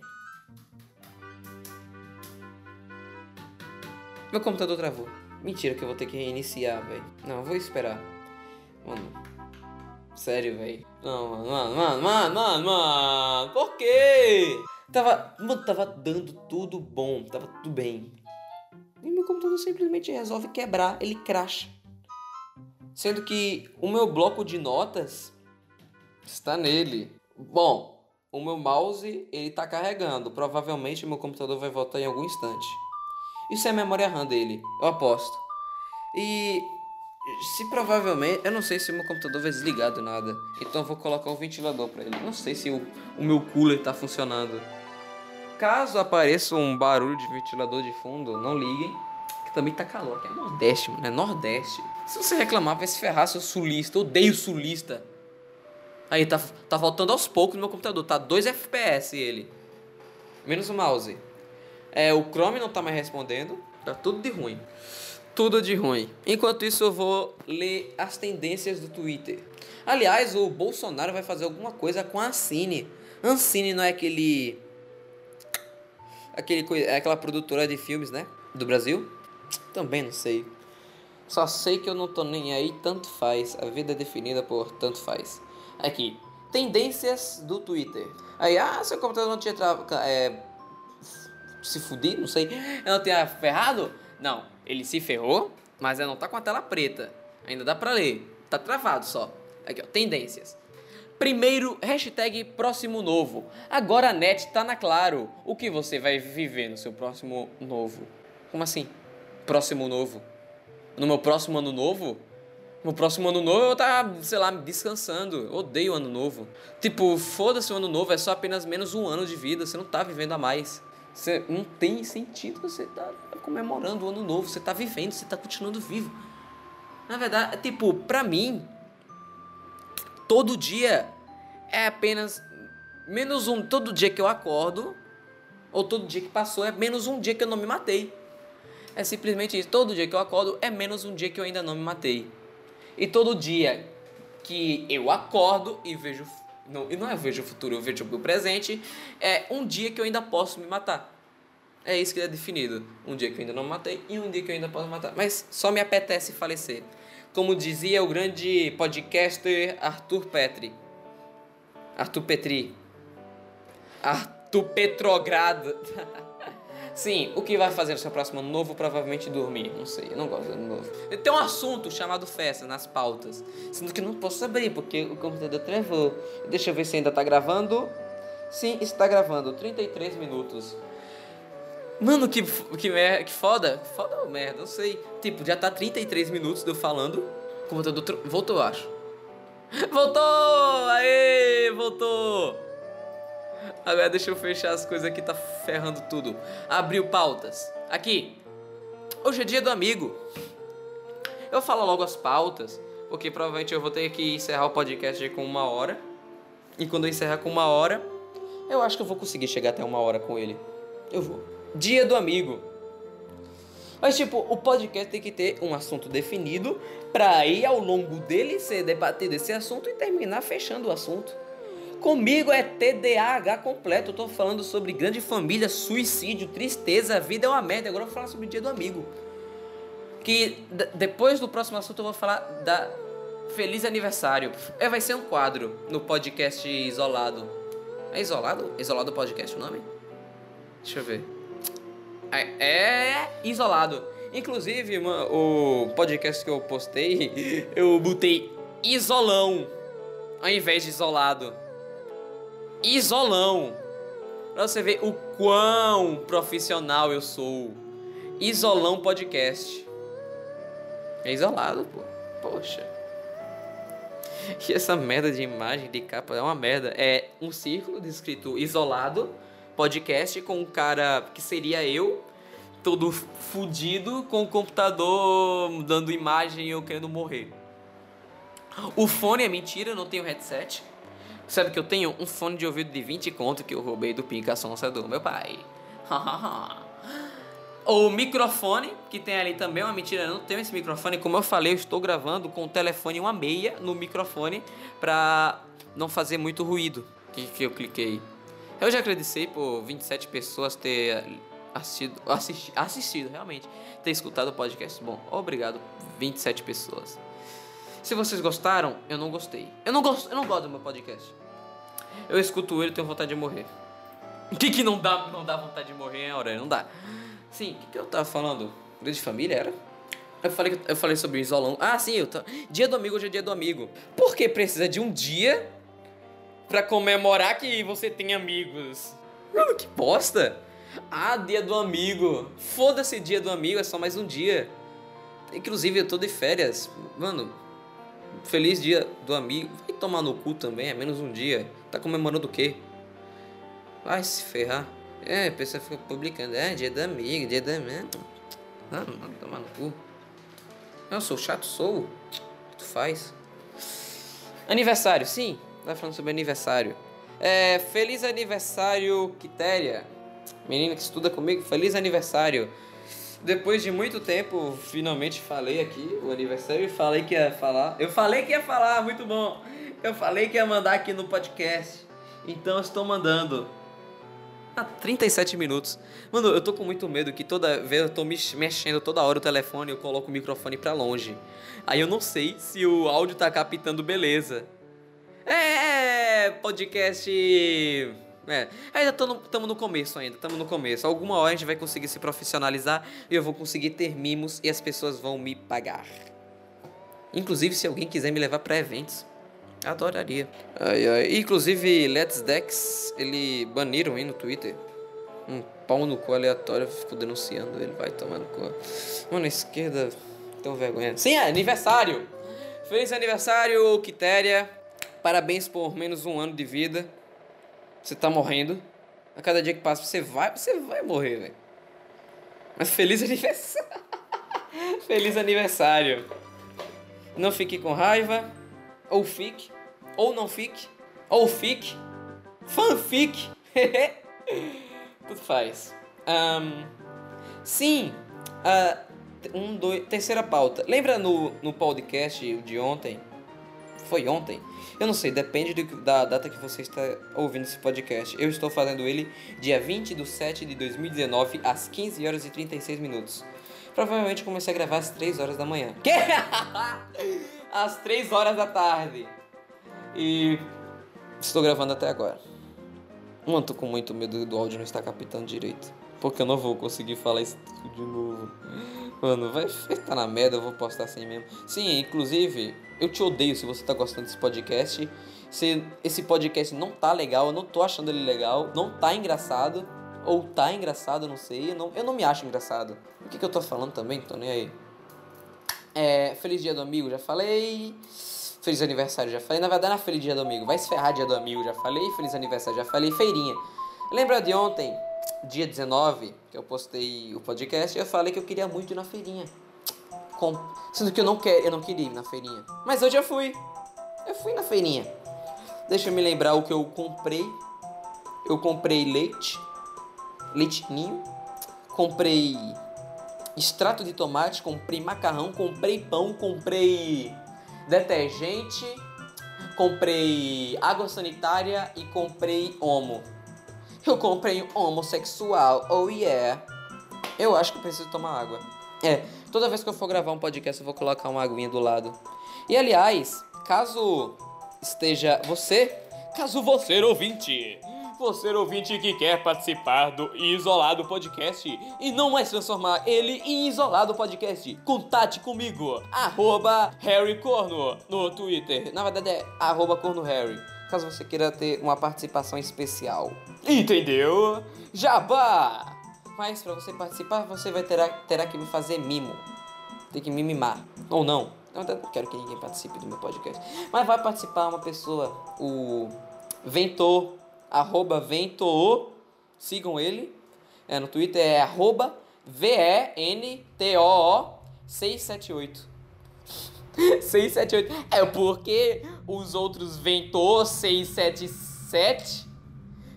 S1: Meu computador travou. Mentira que eu vou ter que reiniciar, velho. Não, vou esperar. Mano. Sério, velho. Não, mano, mano, mano, mano, mano, mano. Por quê? Tava, mano, tava dando tudo bom, tava tudo bem. E meu computador simplesmente resolve quebrar, ele cracha. Sendo que o meu bloco de notas está nele. Bom, o meu mouse ele está carregando. Provavelmente meu computador vai voltar em algum instante. Isso é a memória RAM dele, eu aposto. E se provavelmente, eu não sei se o meu computador vai desligar do nada. Então eu vou colocar um ventilador para ele. Não sei se o, o meu cooler está funcionando. Caso apareça um barulho de ventilador de fundo, não liguem que também tá calor, que é Nordeste, mano, é Nordeste. Se você reclamar, vai se ferrar, seu sulista, eu odeio sulista. Aí tá, tá faltando aos poucos no meu computador, tá 2 FPS ele. Menos o mouse. É, o Chrome não tá mais respondendo, tá tudo de ruim. Tudo de ruim. Enquanto isso, eu vou ler as tendências do Twitter. Aliás, o Bolsonaro vai fazer alguma coisa com a Ancine. Ancine não é aquele. aquele é aquela produtora de filmes, né? Do Brasil? Também não sei. Só sei que eu não tô nem aí, tanto faz. A vida é definida por tanto faz. Aqui. tendências do Twitter. Aí, ah, seu computador não tinha tra... é, se fudir, não sei. Eu não tinha ferrado? Não, ele se ferrou, mas ela não tá com a tela preta. Ainda dá pra ler. Tá travado só. Aqui, ó, tendências. Primeiro, hashtag próximo novo. Agora a net tá na claro. O que você vai viver no seu próximo novo? Como assim? Próximo novo? No meu próximo ano novo? No próximo ano novo eu tá, sei lá, descansando. Eu odeio o ano novo. Tipo, foda-se o ano novo, é só apenas menos um ano de vida. Você não tá vivendo a mais. Você não tem sentido você tá comemorando o ano novo. Você tá vivendo, você tá continuando vivo. Na verdade, tipo, pra mim, todo dia é apenas menos um. Todo dia que eu acordo, ou todo dia que passou, é menos um dia que eu não me matei. É simplesmente isso. Todo dia que eu acordo é menos um dia que eu ainda não me matei. E todo dia que eu acordo e vejo. Não, e não é vejo o futuro, eu vejo o presente, é um dia que eu ainda posso me matar. É isso que é definido. Um dia que eu ainda não me matei e um dia que eu ainda posso matar. Mas só me apetece falecer. Como dizia o grande podcaster Arthur Petri. Arthur Petri. Arthur Petrogrado. Sim, o que vai fazer no seu próximo ano novo? Provavelmente dormir. Não sei, eu não gosto de ano novo. Tem um assunto chamado festa nas pautas. Sendo que não posso abrir porque o computador travou. Deixa eu ver se ainda tá gravando. Sim, está gravando. 33 minutos. Mano, que, que, mer que foda. Foda ou merda, não sei. Tipo, já tá 33 minutos de eu falando. O computador voltou, acho. Voltou! Aê, voltou! Agora deixa eu fechar as coisas aqui, tá ferrando tudo. Abriu pautas. Aqui. Hoje é dia do amigo. Eu falo logo as pautas, porque provavelmente eu vou ter que encerrar o podcast com uma hora. E quando eu encerrar com uma hora, eu acho que eu vou conseguir chegar até uma hora com ele. Eu vou. Dia do amigo. Mas, tipo, o podcast tem que ter um assunto definido para aí, ao longo dele, ser debatido esse assunto e terminar fechando o assunto. Comigo é TDAH completo. Eu tô falando sobre grande família, suicídio, tristeza, a vida é uma merda. Agora eu vou falar sobre o dia do amigo. Que depois do próximo assunto eu vou falar da feliz aniversário. É, vai ser um quadro no podcast isolado. É isolado? Isolado podcast o nome? Deixa eu ver. É, é isolado. Inclusive, o podcast que eu postei, eu botei isolão ao invés de isolado isolão. Pra você ver o quão profissional eu sou. Isolão Podcast. É isolado, pô. Poxa. E essa merda de imagem de capa é uma merda. É um círculo descrito isolado, podcast, com um cara que seria eu, todo fudido, com o computador dando imagem e eu querendo morrer. O fone é mentira, não tenho headset. Sabe que eu tenho um fone de ouvido de 20 conto que eu roubei do Pica Sonsa do meu pai. o microfone, que tem ali também, uma mentira, eu não tenho esse microfone. Como eu falei, eu estou gravando com o telefone uma meia no microfone pra não fazer muito ruído que, que eu cliquei. Eu já agradeci por 27 pessoas ter assistido, assisti, assistido, realmente, ter escutado o podcast. Bom, obrigado, 27 pessoas. Se vocês gostaram, eu não gostei. Eu não gosto, eu não gosto do meu podcast. Eu escuto ele e tenho vontade de morrer. O que que não dá, não dá vontade de morrer, hora? Não dá. Sim, o que, que eu tava falando? Grande família era? Eu falei, eu falei sobre isolão. Ah, sim, eu tô... dia do amigo hoje é dia do amigo. Por que precisa de um dia para comemorar que você tem amigos? Mano, que bosta! Ah, dia do amigo. Foda-se dia do amigo, é só mais um dia. Inclusive, eu tô de férias. Mano, Feliz dia do amigo. Vai tomar no cu também, é menos um dia. Tá comemorando o quê? Vai se ferrar. É, a pessoa fica publicando. É, dia do amigo, dia do amigo. Ah, mano, tomar no cu. Eu sou chato, sou. O que tu faz? Aniversário, sim. Tá falando sobre aniversário. É, feliz aniversário, Quitéria. Menina que estuda comigo, feliz aniversário. Depois de muito tempo, finalmente falei aqui o aniversário e falei que ia falar. Eu falei que ia falar, muito bom. Eu falei que ia mandar aqui no podcast. Então estou mandando. Ah, 37 minutos. Mano, eu tô com muito medo que toda vez eu tô mexendo toda hora o telefone, eu coloco o microfone pra longe. Aí eu não sei se o áudio tá captando beleza. É, podcast. É, ainda estamos no começo ainda, estamos no começo. Alguma hora a gente vai conseguir se profissionalizar e eu vou conseguir ter mimos e as pessoas vão me pagar. Inclusive, se alguém quiser me levar para eventos, adoraria. Ai, ai. Inclusive, Let's Dex, ele baniram aí no Twitter. Um pau no cu aleatório, fico denunciando ele, vai tomar no cu. Mano, a esquerda, tão vergonha. Sim, é aniversário! Feliz aniversário, Quitéria. Parabéns por menos um ano de vida. Você tá morrendo. A cada dia que passa, você vai, você vai morrer, velho. Mas feliz aniversário. feliz aniversário. Não fique com raiva. Ou fique. Ou não fique. Ou fique. Fanfic. Tudo faz. Um, sim. Uh, um, dois, terceira pauta. Lembra no, no podcast de ontem? Foi ontem? Eu não sei, depende de, da data que você está ouvindo esse podcast. Eu estou fazendo ele dia 20 de 7 de 2019, às 15 horas e 36 minutos. Provavelmente comecei a gravar às 3 horas da manhã. Que? Às 3 horas da tarde. E estou gravando até agora. Mano, tô com muito medo do áudio não estar captando direito. Porque eu não vou conseguir falar isso de novo. Mano, vai estar na merda, eu vou postar assim mesmo. Sim, inclusive, eu te odeio se você tá gostando desse podcast. Se esse podcast não tá legal, eu não tô achando ele legal, não tá engraçado. Ou tá engraçado, eu não sei. Eu não, eu não me acho engraçado. O que, que eu tô falando também? Tô nem aí. É, feliz dia do amigo, já falei. Feliz aniversário, já falei. Na verdade, não é feliz dia do amigo. Vai se ferrar dia do amigo, já falei. Feliz aniversário, já falei. Feirinha. Lembra de ontem? dia 19, que eu postei o podcast, eu falei que eu queria muito ir na feirinha. Com... Sendo que eu não, quer, eu não queria ir na feirinha. Mas hoje eu fui. Eu fui na feirinha. Deixa eu me lembrar o que eu comprei. Eu comprei leite. Leitinho. Comprei extrato de tomate. Comprei macarrão. Comprei pão. Comprei detergente. Comprei água sanitária e comprei omo. Eu comprei homossexual, oh yeah. Eu acho que preciso tomar água. É, toda vez que eu for gravar um podcast eu vou colocar uma aguinha do lado. E aliás, caso esteja você, caso você ouvinte, você ouvinte que quer participar do Isolado Podcast e não mais transformar ele em Isolado Podcast, contate comigo, arroba Harry Corno no Twitter. Na verdade é arroba Corno Harry caso você queira ter uma participação especial. Entendeu? Jabá! Mas para você participar, você vai terá, terá que me fazer mimo. Tem que me mimar. Ou não. Eu não quero que ninguém participe do meu podcast. Mas vai participar uma pessoa, o Ventor, arroba Ventor, sigam ele. É, no Twitter é arroba V-E-N-T-O-O 678. 678. É porque os outros Ventor 677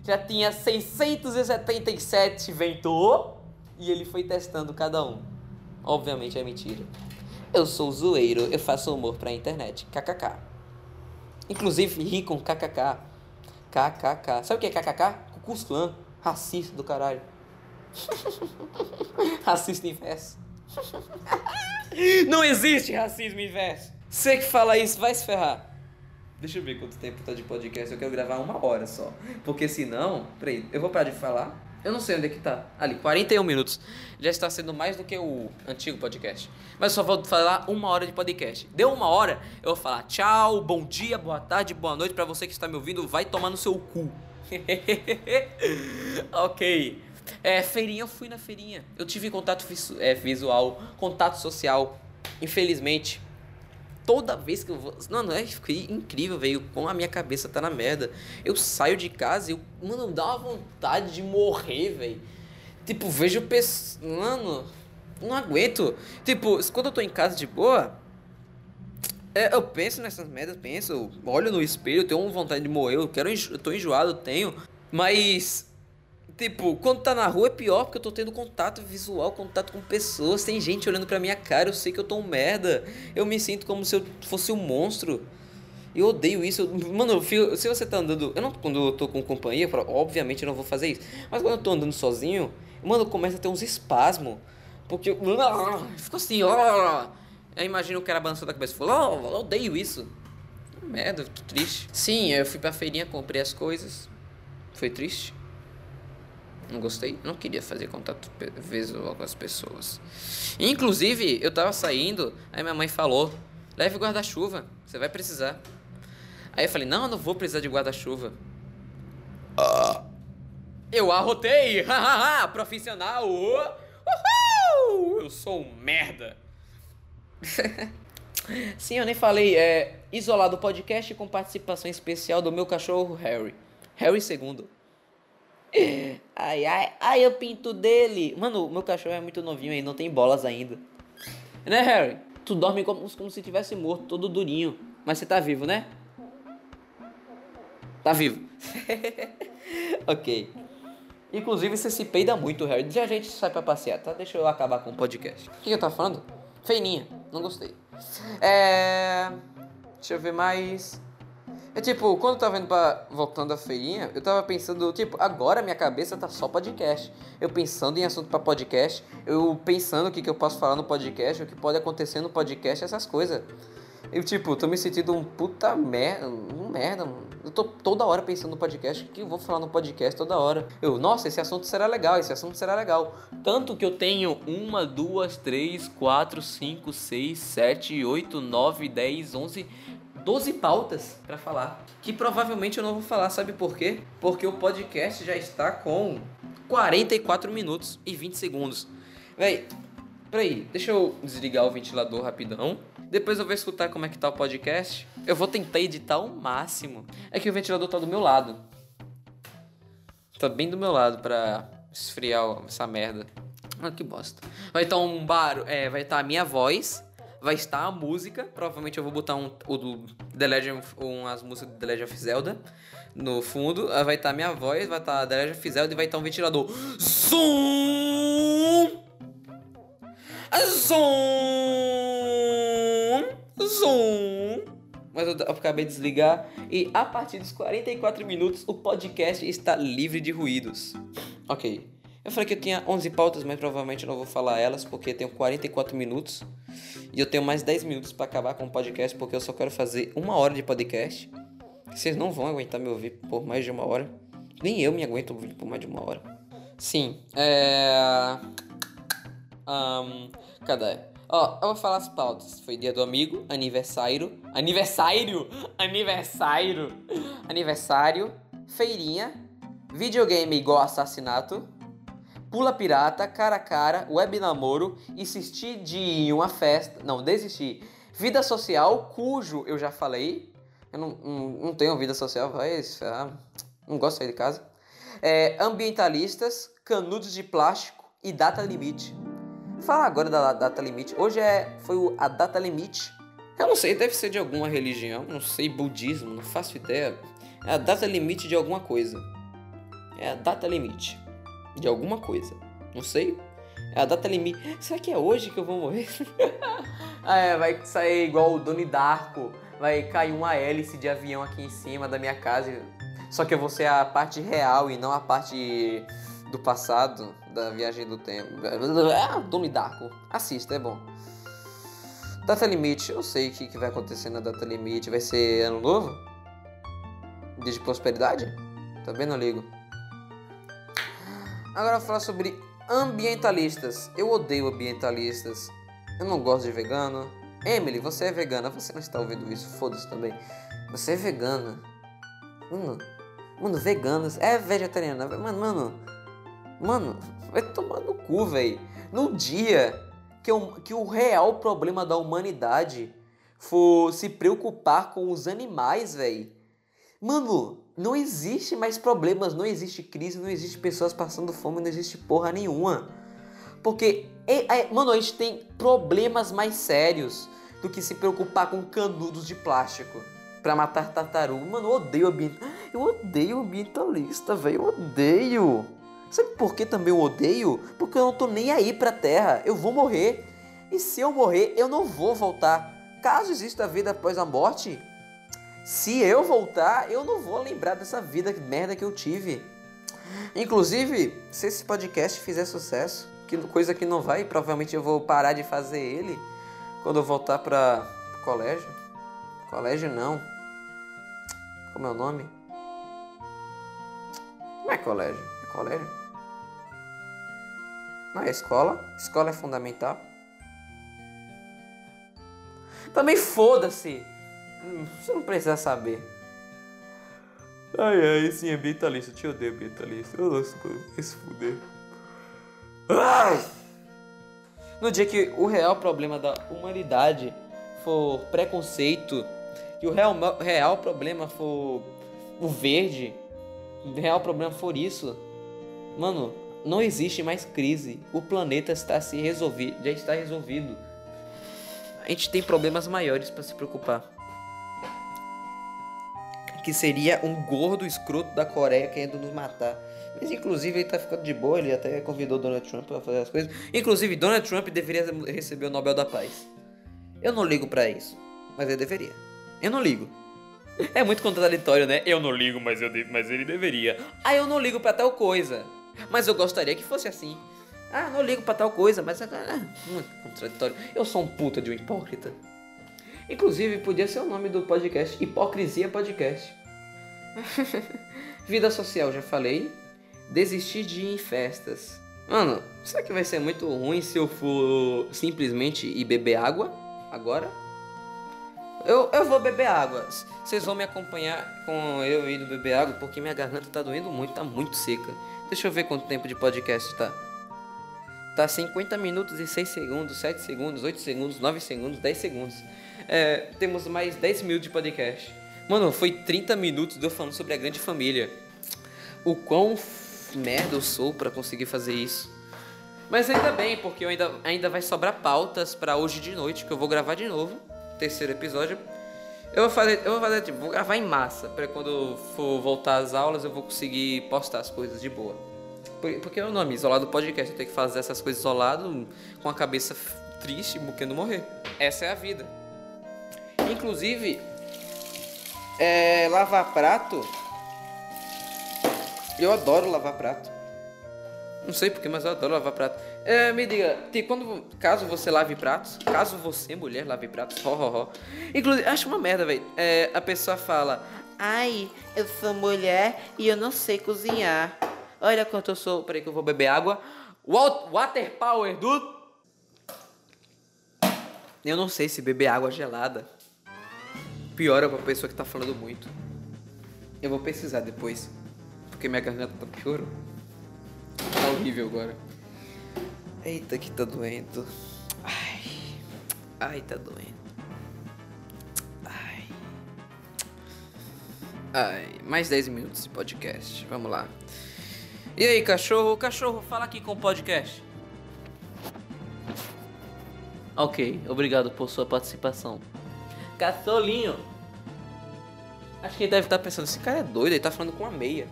S1: já tinha 677 Ventor e ele foi testando cada um. Obviamente é mentira. Eu sou zoeiro, eu faço humor pra internet. KKK. Inclusive ri com KKK. KKK. Sabe o que é KKK? Cucus Clã. Racista do caralho. Racista inverso. Não existe racismo inverso. Você que fala isso, vai se ferrar. Deixa eu ver quanto tempo tá de podcast. Eu quero gravar uma hora só. Porque senão. Peraí, eu vou parar de falar. Eu não sei onde é que tá. Ali, 41 minutos. Já está sendo mais do que o antigo podcast. Mas só vou falar uma hora de podcast. Deu uma hora, eu vou falar tchau, bom dia, boa tarde, boa noite para você que está me ouvindo. Vai tomar no seu cu. ok. É, feirinha, eu fui na feirinha. Eu tive contato é, visual, contato social. Infelizmente, toda vez que eu vou. Não é incrível, velho. Como a minha cabeça tá na merda. Eu saio de casa e eu. Mano, dá uma vontade de morrer, velho. Tipo, vejo pessoas. Mano, não aguento. Tipo, quando eu tô em casa de boa. É, eu penso nessas merdas, penso, olho no espelho, tenho vontade de morrer, eu quero, eu tô enjoado, tenho. Mas Tipo, quando tá na rua é pior porque eu tô tendo contato visual, contato com pessoas, tem gente olhando pra minha cara, eu sei que eu tô um merda. Eu me sinto como se eu fosse um monstro. Eu odeio isso. Mano, se você tá andando. Eu não, quando eu tô com companhia, obviamente eu não vou fazer isso. Mas quando eu tô andando sozinho, mano, começa a ter uns espasmos. Porque eu. Fico assim, ó. Aí imagina o cara balançando a cabeça e falou, oh, eu odeio isso. merda, tô triste. Sim, eu fui pra feirinha, comprei as coisas. Foi triste. Não gostei. Não queria fazer contato visual com as pessoas. Inclusive, eu tava saindo, aí minha mãe falou: leve guarda-chuva, você vai precisar. Aí eu falei: não, eu não vou precisar de guarda-chuva. Ah. Eu arrotei! Profissional! Uhul! Eu sou um merda! Sim, eu nem falei. É isolado podcast com participação especial do meu cachorro Harry. Harry II. Ai, ai, ai, eu pinto dele. Mano, meu cachorro é muito novinho aí, não tem bolas ainda. Né, Harry? Tu dorme como, como se tivesse morto, todo durinho. Mas você tá vivo, né? Tá vivo. ok. Inclusive, você se peida muito, Harry. Já a gente sai pra passear, tá? Deixa eu acabar com o podcast. O que, que eu tava falando? Feininha. Não gostei. É. Deixa eu ver mais. É tipo, quando eu tava indo pra. voltando à feirinha, eu tava pensando, tipo, agora minha cabeça tá só podcast. Eu pensando em assunto para podcast, eu pensando o que, que eu posso falar no podcast, o que pode acontecer no podcast, essas coisas. Eu, tipo, tô me sentindo um puta merda, um merda, eu tô toda hora pensando no podcast, o que eu vou falar no podcast toda hora. Eu, nossa, esse assunto será legal, esse assunto será legal. Tanto que eu tenho uma, duas, três, quatro, cinco, seis, sete, oito, nove, dez, onze, 12 pautas para falar. Que provavelmente eu não vou falar, sabe por quê? Porque o podcast já está com 44 minutos e 20 segundos. Véi, peraí, deixa eu desligar o ventilador rapidão. Depois eu vou escutar como é que tá o podcast. Eu vou tentar editar o máximo. É que o ventilador tá do meu lado. Tá bem do meu lado pra esfriar essa merda. Ah, que bosta. Vai estar tá um bar, é, vai estar tá a minha voz, vai estar a música. Provavelmente eu vou botar um, o do The Legend, umas músicas do The Legend of Zelda no fundo. Vai estar minha voz, vai estar The Legend of Zelda e vai estar um ventilador. Zoom! Zoom! Zoom! Mas eu acabei de desligar e a partir dos 44 minutos o podcast está livre de ruídos. Ok. Eu falei que eu tinha 11 pautas, mas provavelmente eu não vou falar elas porque tenho 44 minutos. E eu tenho mais 10 minutos para acabar com o podcast porque eu só quero fazer uma hora de podcast. Vocês não vão aguentar me ouvir por mais de uma hora. Nem eu me aguento ouvir por mais de uma hora. Sim, é. Um, cadê? Ó, eu vou falar as pautas. Foi dia do amigo, aniversário. Aniversário! Aniversário! Aniversário, feirinha, videogame igual assassinato, pula pirata, cara a cara, web namoro, insistir de uma festa. Não, desistir. Vida social, cujo eu já falei. Eu não, não, não tenho vida social, vai. Ah, não gosto de sair de casa. É, ambientalistas, canudos de plástico e data limite. Falar agora da data limite. Hoje é foi a data limite. Eu não sei, deve ser de alguma religião, não sei, budismo, não faço ideia. É a data limite de alguma coisa. É a data limite de alguma coisa. Não sei. É a data limite. Será que é hoje que eu vou morrer? ah, é, vai sair igual o Doni Darko. Vai cair uma hélice de avião aqui em cima da minha casa. Só que eu vou ser a parte real e não a parte do passado, da viagem do tempo. Ah, Doni Darko. Assista, é bom. Data limite, eu sei o que, que vai acontecer na data limite. Vai ser ano novo? Dia de prosperidade? Também não ligo. Agora falar sobre ambientalistas. Eu odeio ambientalistas. Eu não gosto de vegano. Emily, você é vegana. Você não está ouvindo isso, foda-se também. Você é vegana. Mano, mano, veganos. É vegetariana. Mano, mano. Mano, vai tomar no cu, velho. No dia que, eu, que o real problema da humanidade for se preocupar com os animais, velho. Mano, não existe mais problemas, não existe crise, não existe pessoas passando fome, não existe porra nenhuma. Porque, é, é, mano, a gente tem problemas mais sérios do que se preocupar com canudos de plástico para matar tartaruga. Mano, eu odeio ambientalista. Eu odeio ambientalista, velho. Eu odeio. Sabe por que também eu odeio? Porque eu não tô nem aí pra terra. Eu vou morrer. E se eu morrer, eu não vou voltar. Caso exista vida após a morte, se eu voltar, eu não vou lembrar dessa vida merda que eu tive. Inclusive, se esse podcast fizer sucesso, que coisa que não vai, provavelmente eu vou parar de fazer ele quando eu voltar para colégio. Colégio não. Como é o nome? Não é colégio, é colégio. Não é escola. Escola é fundamental. Também foda-se. Você não precisa saber. Ai, ai, sim, ambientalista. Eu te odeio, ambientalista. Eu não sou se fuder. Ai! No dia que o real problema da humanidade for preconceito, e o real, real problema for o verde, o real problema for isso, mano, não existe mais crise. O planeta está se resolvido, já está resolvido. A gente tem problemas maiores para se preocupar. Que seria um gordo escroto da Coreia querendo nos matar. Mas inclusive ele tá ficando de boa, ele até convidou Donald Trump para fazer as coisas. Inclusive, Donald Trump deveria receber o Nobel da Paz. Eu não ligo para isso, mas ele deveria. Eu não ligo. É muito contraditório, né? Eu não ligo, mas, eu de... mas ele deveria. Ah, eu não ligo para tal coisa. Mas eu gostaria que fosse assim. Ah, não ligo pra tal coisa, mas. Ah, muito contraditório. Eu sou um puta de um hipócrita. Inclusive, podia ser o nome do podcast: Hipocrisia Podcast. Vida social, já falei. Desistir de ir em festas. Mano, será que vai ser muito ruim se eu for simplesmente ir beber água agora? Eu, eu vou beber água. Vocês vão me acompanhar com eu indo beber água porque minha garganta tá doendo muito, tá muito seca. Deixa eu ver quanto tempo de podcast tá. Tá 50 minutos e 6 segundos, 7 segundos, 8 segundos, 9 segundos, 10 segundos. É, temos mais 10 minutos de podcast. Mano, foi 30 minutos de eu falando sobre a grande família. O quão merda eu sou para conseguir fazer isso. Mas ainda bem, porque ainda, ainda vai sobrar pautas para hoje de noite, que eu vou gravar de novo. Terceiro episódio. Eu vou fazer, eu vou fazer tipo, vou gravar em massa, para quando for voltar às aulas eu vou conseguir postar as coisas de boa. Porque é o nome, isolado podcast, eu tenho que fazer essas coisas isolado, com a cabeça triste, querendo morrer. Essa é a vida. Inclusive, é, lavar prato. Eu adoro lavar prato. Não sei porquê, mas eu adoro lavar prato. É, me diga, quando, caso você lave pratos, caso você, mulher, lave pratos, ho, ho, ho. Inclusive, acho uma merda, velho. É, a pessoa fala, ai, eu sou mulher e eu não sei cozinhar. Olha quanto eu sou. Peraí que eu vou beber água. Water power, dude. Eu não sei se beber água gelada piora pra pessoa que tá falando muito. Eu vou pesquisar depois. Porque minha garganta tá piorou. Tá horrível agora. Eita, que tá doendo. Ai. Ai, tá doendo. Ai. Ai. Mais 10 minutos de podcast. Vamos lá. E aí, cachorro? Cachorro, fala aqui com o podcast. Ok, obrigado por sua participação. Caçolinho. Acho que ele deve estar pensando, esse cara é doido, ele tá falando com uma meia.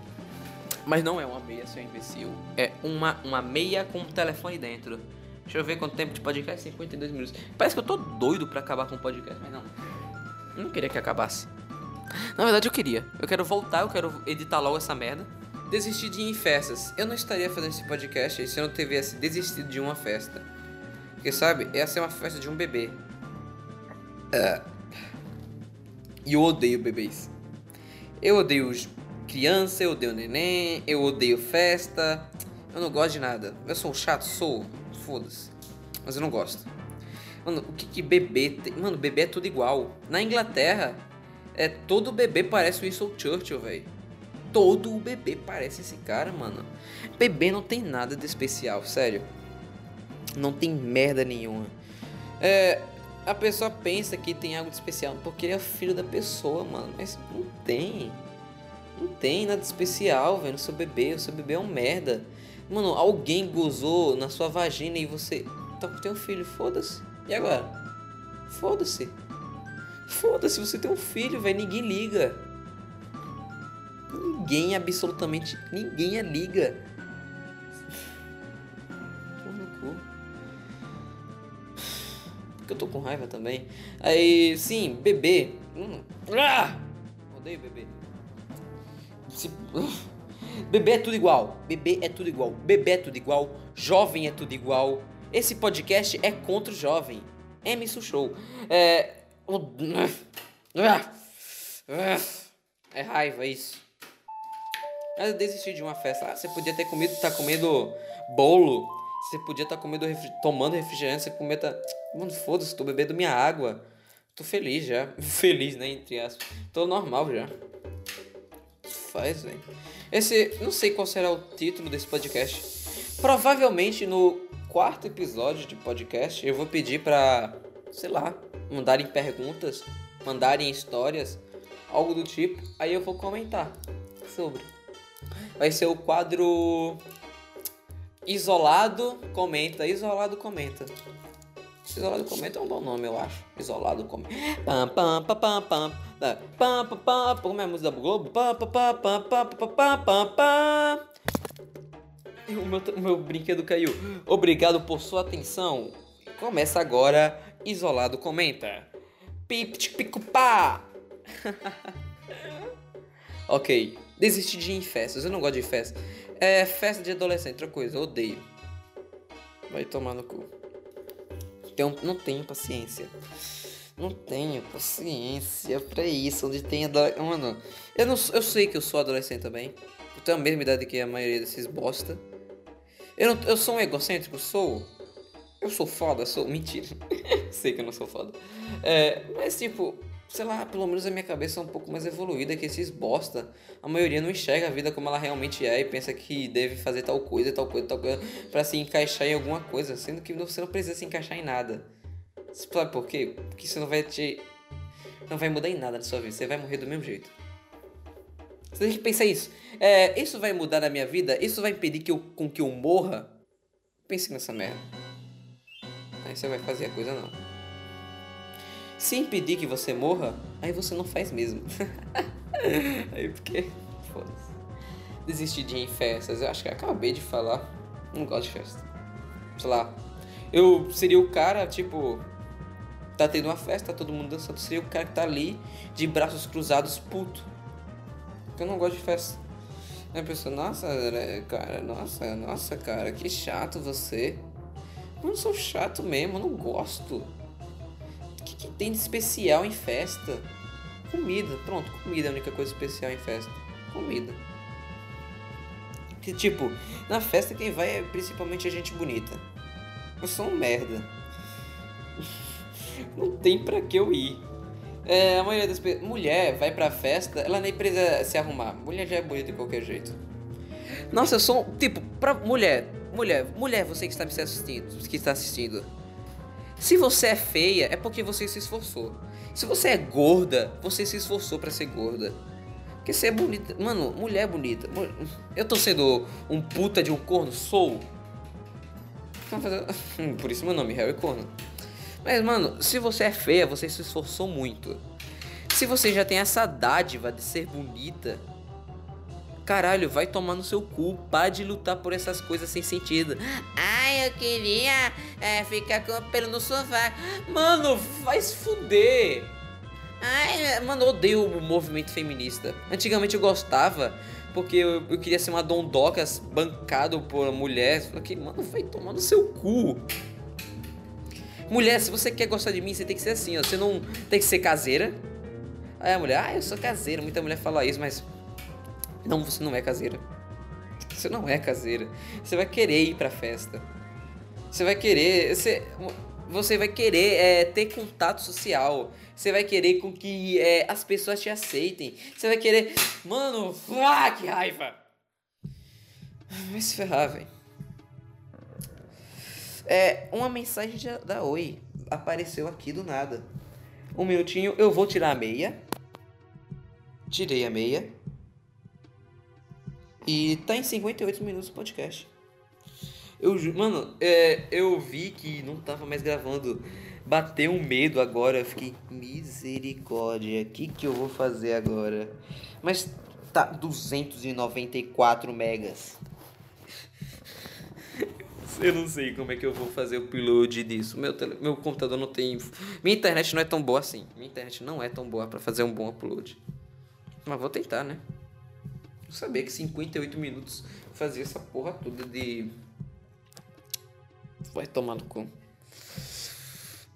S1: Mas não é uma meia, seu imbecil. É uma, uma meia com um telefone dentro. Deixa eu ver quanto tempo de podcast, 52 minutos. Parece que eu tô doido pra acabar com o podcast, mas não. Eu não queria que acabasse. Na verdade eu queria. Eu quero voltar, eu quero editar logo essa merda. Desistir de ir em festas. Eu não estaria fazendo esse podcast se eu não tivesse desistido de uma festa. Porque sabe, essa é uma festa de um bebê. Uh. E eu odeio bebês. Eu odeio criança, eu odeio neném, eu odeio festa. Eu não gosto de nada. Eu sou um chato, sou. Foda-se. Mas eu não gosto. Mano, o que que bebê tem? Mano, bebê é tudo igual. Na Inglaterra, é todo bebê parece o Winston Churchill, velho. Todo bebê parece esse cara, mano. Bebê não tem nada de especial, sério. Não tem merda nenhuma. É, a pessoa pensa que tem algo de especial porque ele é o filho da pessoa, mano. Mas não tem. Não tem nada de especial, velho. O seu bebê, o seu bebê é um merda. Mano, alguém gozou na sua vagina e você. Então tem um filho, foda-se. E agora? Foda-se. Foda-se, você tem um filho, velho. Ninguém liga. Ninguém, absolutamente ninguém liga. Porque eu tô com raiva também. Aí, sim, bebê. Hum. Ah! Odeio bebê. Se... Bebê é tudo igual. Bebê é tudo igual. Bebê é tudo igual. Jovem é tudo igual. Esse podcast é contra o jovem. Emerson Show. É. É raiva, isso. Mas eu desisti de uma festa. Ah, você podia ter comido, tá comendo bolo. Você podia estar tá comendo, refri tomando refrigerante. Você comer, tá... Mano, foda-se, tô bebendo minha água. Tô feliz já. Feliz, né? Entre aspas. Tô normal já. Faz, velho. Esse. Não sei qual será o título desse podcast. Provavelmente no quarto episódio de podcast eu vou pedir pra. Sei lá. Mandarem perguntas. Mandarem histórias. Algo do tipo. Aí eu vou comentar sobre. Vai ser o quadro. Isolado comenta, isolado comenta. Isolado comenta é um bom nome, eu acho. Isolado comenta. Como é a música do Globo? Pam. O meu, meu brinquedo caiu. Obrigado por sua atenção. Começa agora Isolado comenta. Pip-tic-pico-pá! ok, desisti de ir em festas. Eu não gosto de festas. É festa de adolescente, outra coisa. Eu odeio. Vai tomar no cu. Tenho, não tenho paciência. Não tenho paciência pra isso. Onde tem adolescente. Mano, eu, não, eu sei que eu sou adolescente também. Eu tenho a mesma idade que a maioria desses bosta. Eu, não, eu sou um egocêntrico? Sou. Eu sou foda, sou. Mentira. sei que eu não sou foda. É, mas tipo, sei lá, pelo menos a minha cabeça é um pouco mais evoluída que esses bosta. A maioria não enxerga a vida como ela realmente é e pensa que deve fazer tal coisa, tal coisa, tal coisa para se encaixar em alguma coisa, sendo que você não precisa se encaixar em nada. Sabe por quê? Porque isso não vai te não vai mudar em nada na sua vida, você vai morrer do mesmo jeito. Você tem que pensar isso. É, isso vai mudar na minha vida? Isso vai impedir que eu, com que eu morra? Pense nessa merda. Aí você vai fazer a coisa não. Se impedir que você morra, aí você não faz mesmo. aí porque. Foda-se. Desistir de ir em festas. Eu acho que acabei de falar. Não gosto de festa. Sei lá. Eu seria o cara, tipo. Tá tendo uma festa, tá todo mundo dançando. Seria o cara que tá ali de braços cruzados, puto. Porque eu não gosto de festa. Aí a pessoa, nossa, cara, nossa, nossa, cara, que chato você. Eu não sou chato mesmo, eu não gosto que tem de especial em festa? Comida, pronto, comida é a única coisa especial em festa. Comida. Que tipo, na festa quem vai é principalmente a gente bonita. Eu sou um merda. Não tem pra que eu ir. É, a maioria das pessoas. Mulher vai pra festa, ela nem precisa se arrumar. Mulher já é bonita de qualquer jeito. Nossa, eu sou. Tipo, pra mulher. Mulher, mulher, você que está me assistindo. Que está assistindo se você é feia, é porque você se esforçou. Se você é gorda, você se esforçou para ser gorda. Porque você é bonita. Mano, mulher bonita. Eu tô sendo um puta de um corno? Sou. Por isso meu nome é Harry Corno. Mas, mano, se você é feia, você se esforçou muito. Se você já tem essa dádiva de ser bonita, Caralho, vai tomar no seu cu. Para de lutar por essas coisas sem sentido. Ai, eu queria é, ficar com o pelo no sofá. Mano, vai se fuder. Ai, mano, odeio o movimento feminista. Antigamente eu gostava, porque eu, eu queria ser uma dondocas bancado por mulher. Que, mano, vai tomar no seu cu. Mulher, se você quer gostar de mim, você tem que ser assim, ó. Você não tem que ser caseira. Aí a mulher, ah, eu sou caseira. Muita mulher fala isso, mas não, você não é caseira. Você não é caseira. Você vai querer ir pra festa. Você vai querer. Você, você vai querer é, ter contato social. Você vai querer com que é, as pessoas te aceitem. Você vai querer. Mano, ah, que raiva! Vai se ferrar, velho. É, uma mensagem da Oi apareceu aqui do nada. Um minutinho, eu vou tirar a meia. Tirei a meia. E tá em 58 minutos o podcast. Eu, mano, é, eu vi que não tava mais gravando. Bateu um medo agora. Eu fiquei, misericórdia, o que, que eu vou fazer agora? Mas tá 294 megas. Eu não sei como é que eu vou fazer o upload disso. Meu, tele... meu computador não tem. Minha internet não é tão boa assim. Minha internet não é tão boa para fazer um bom upload. Mas vou tentar, né? Não sabia que 58 minutos fazia essa porra toda de. Vai tomar no cu.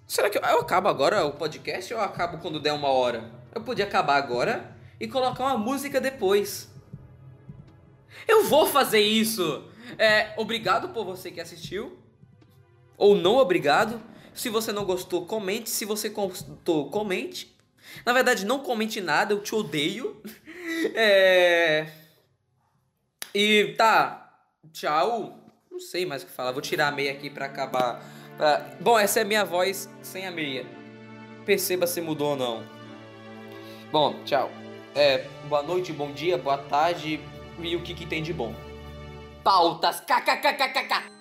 S1: Será que eu, eu acabo agora o podcast ou eu acabo quando der uma hora? Eu podia acabar agora e colocar uma música depois. Eu vou fazer isso! É, obrigado por você que assistiu. Ou não obrigado. Se você não gostou, comente. Se você gostou, comente. Na verdade, não comente nada, eu te odeio. É... E tá. Tchau. Não sei mais o que falar. Vou tirar a meia aqui pra acabar. Pra... Bom, essa é a minha voz sem a meia. Perceba se mudou ou não. Bom, tchau. É, boa noite, bom dia, boa tarde e o que, que tem de bom. Pautas. KKKKK.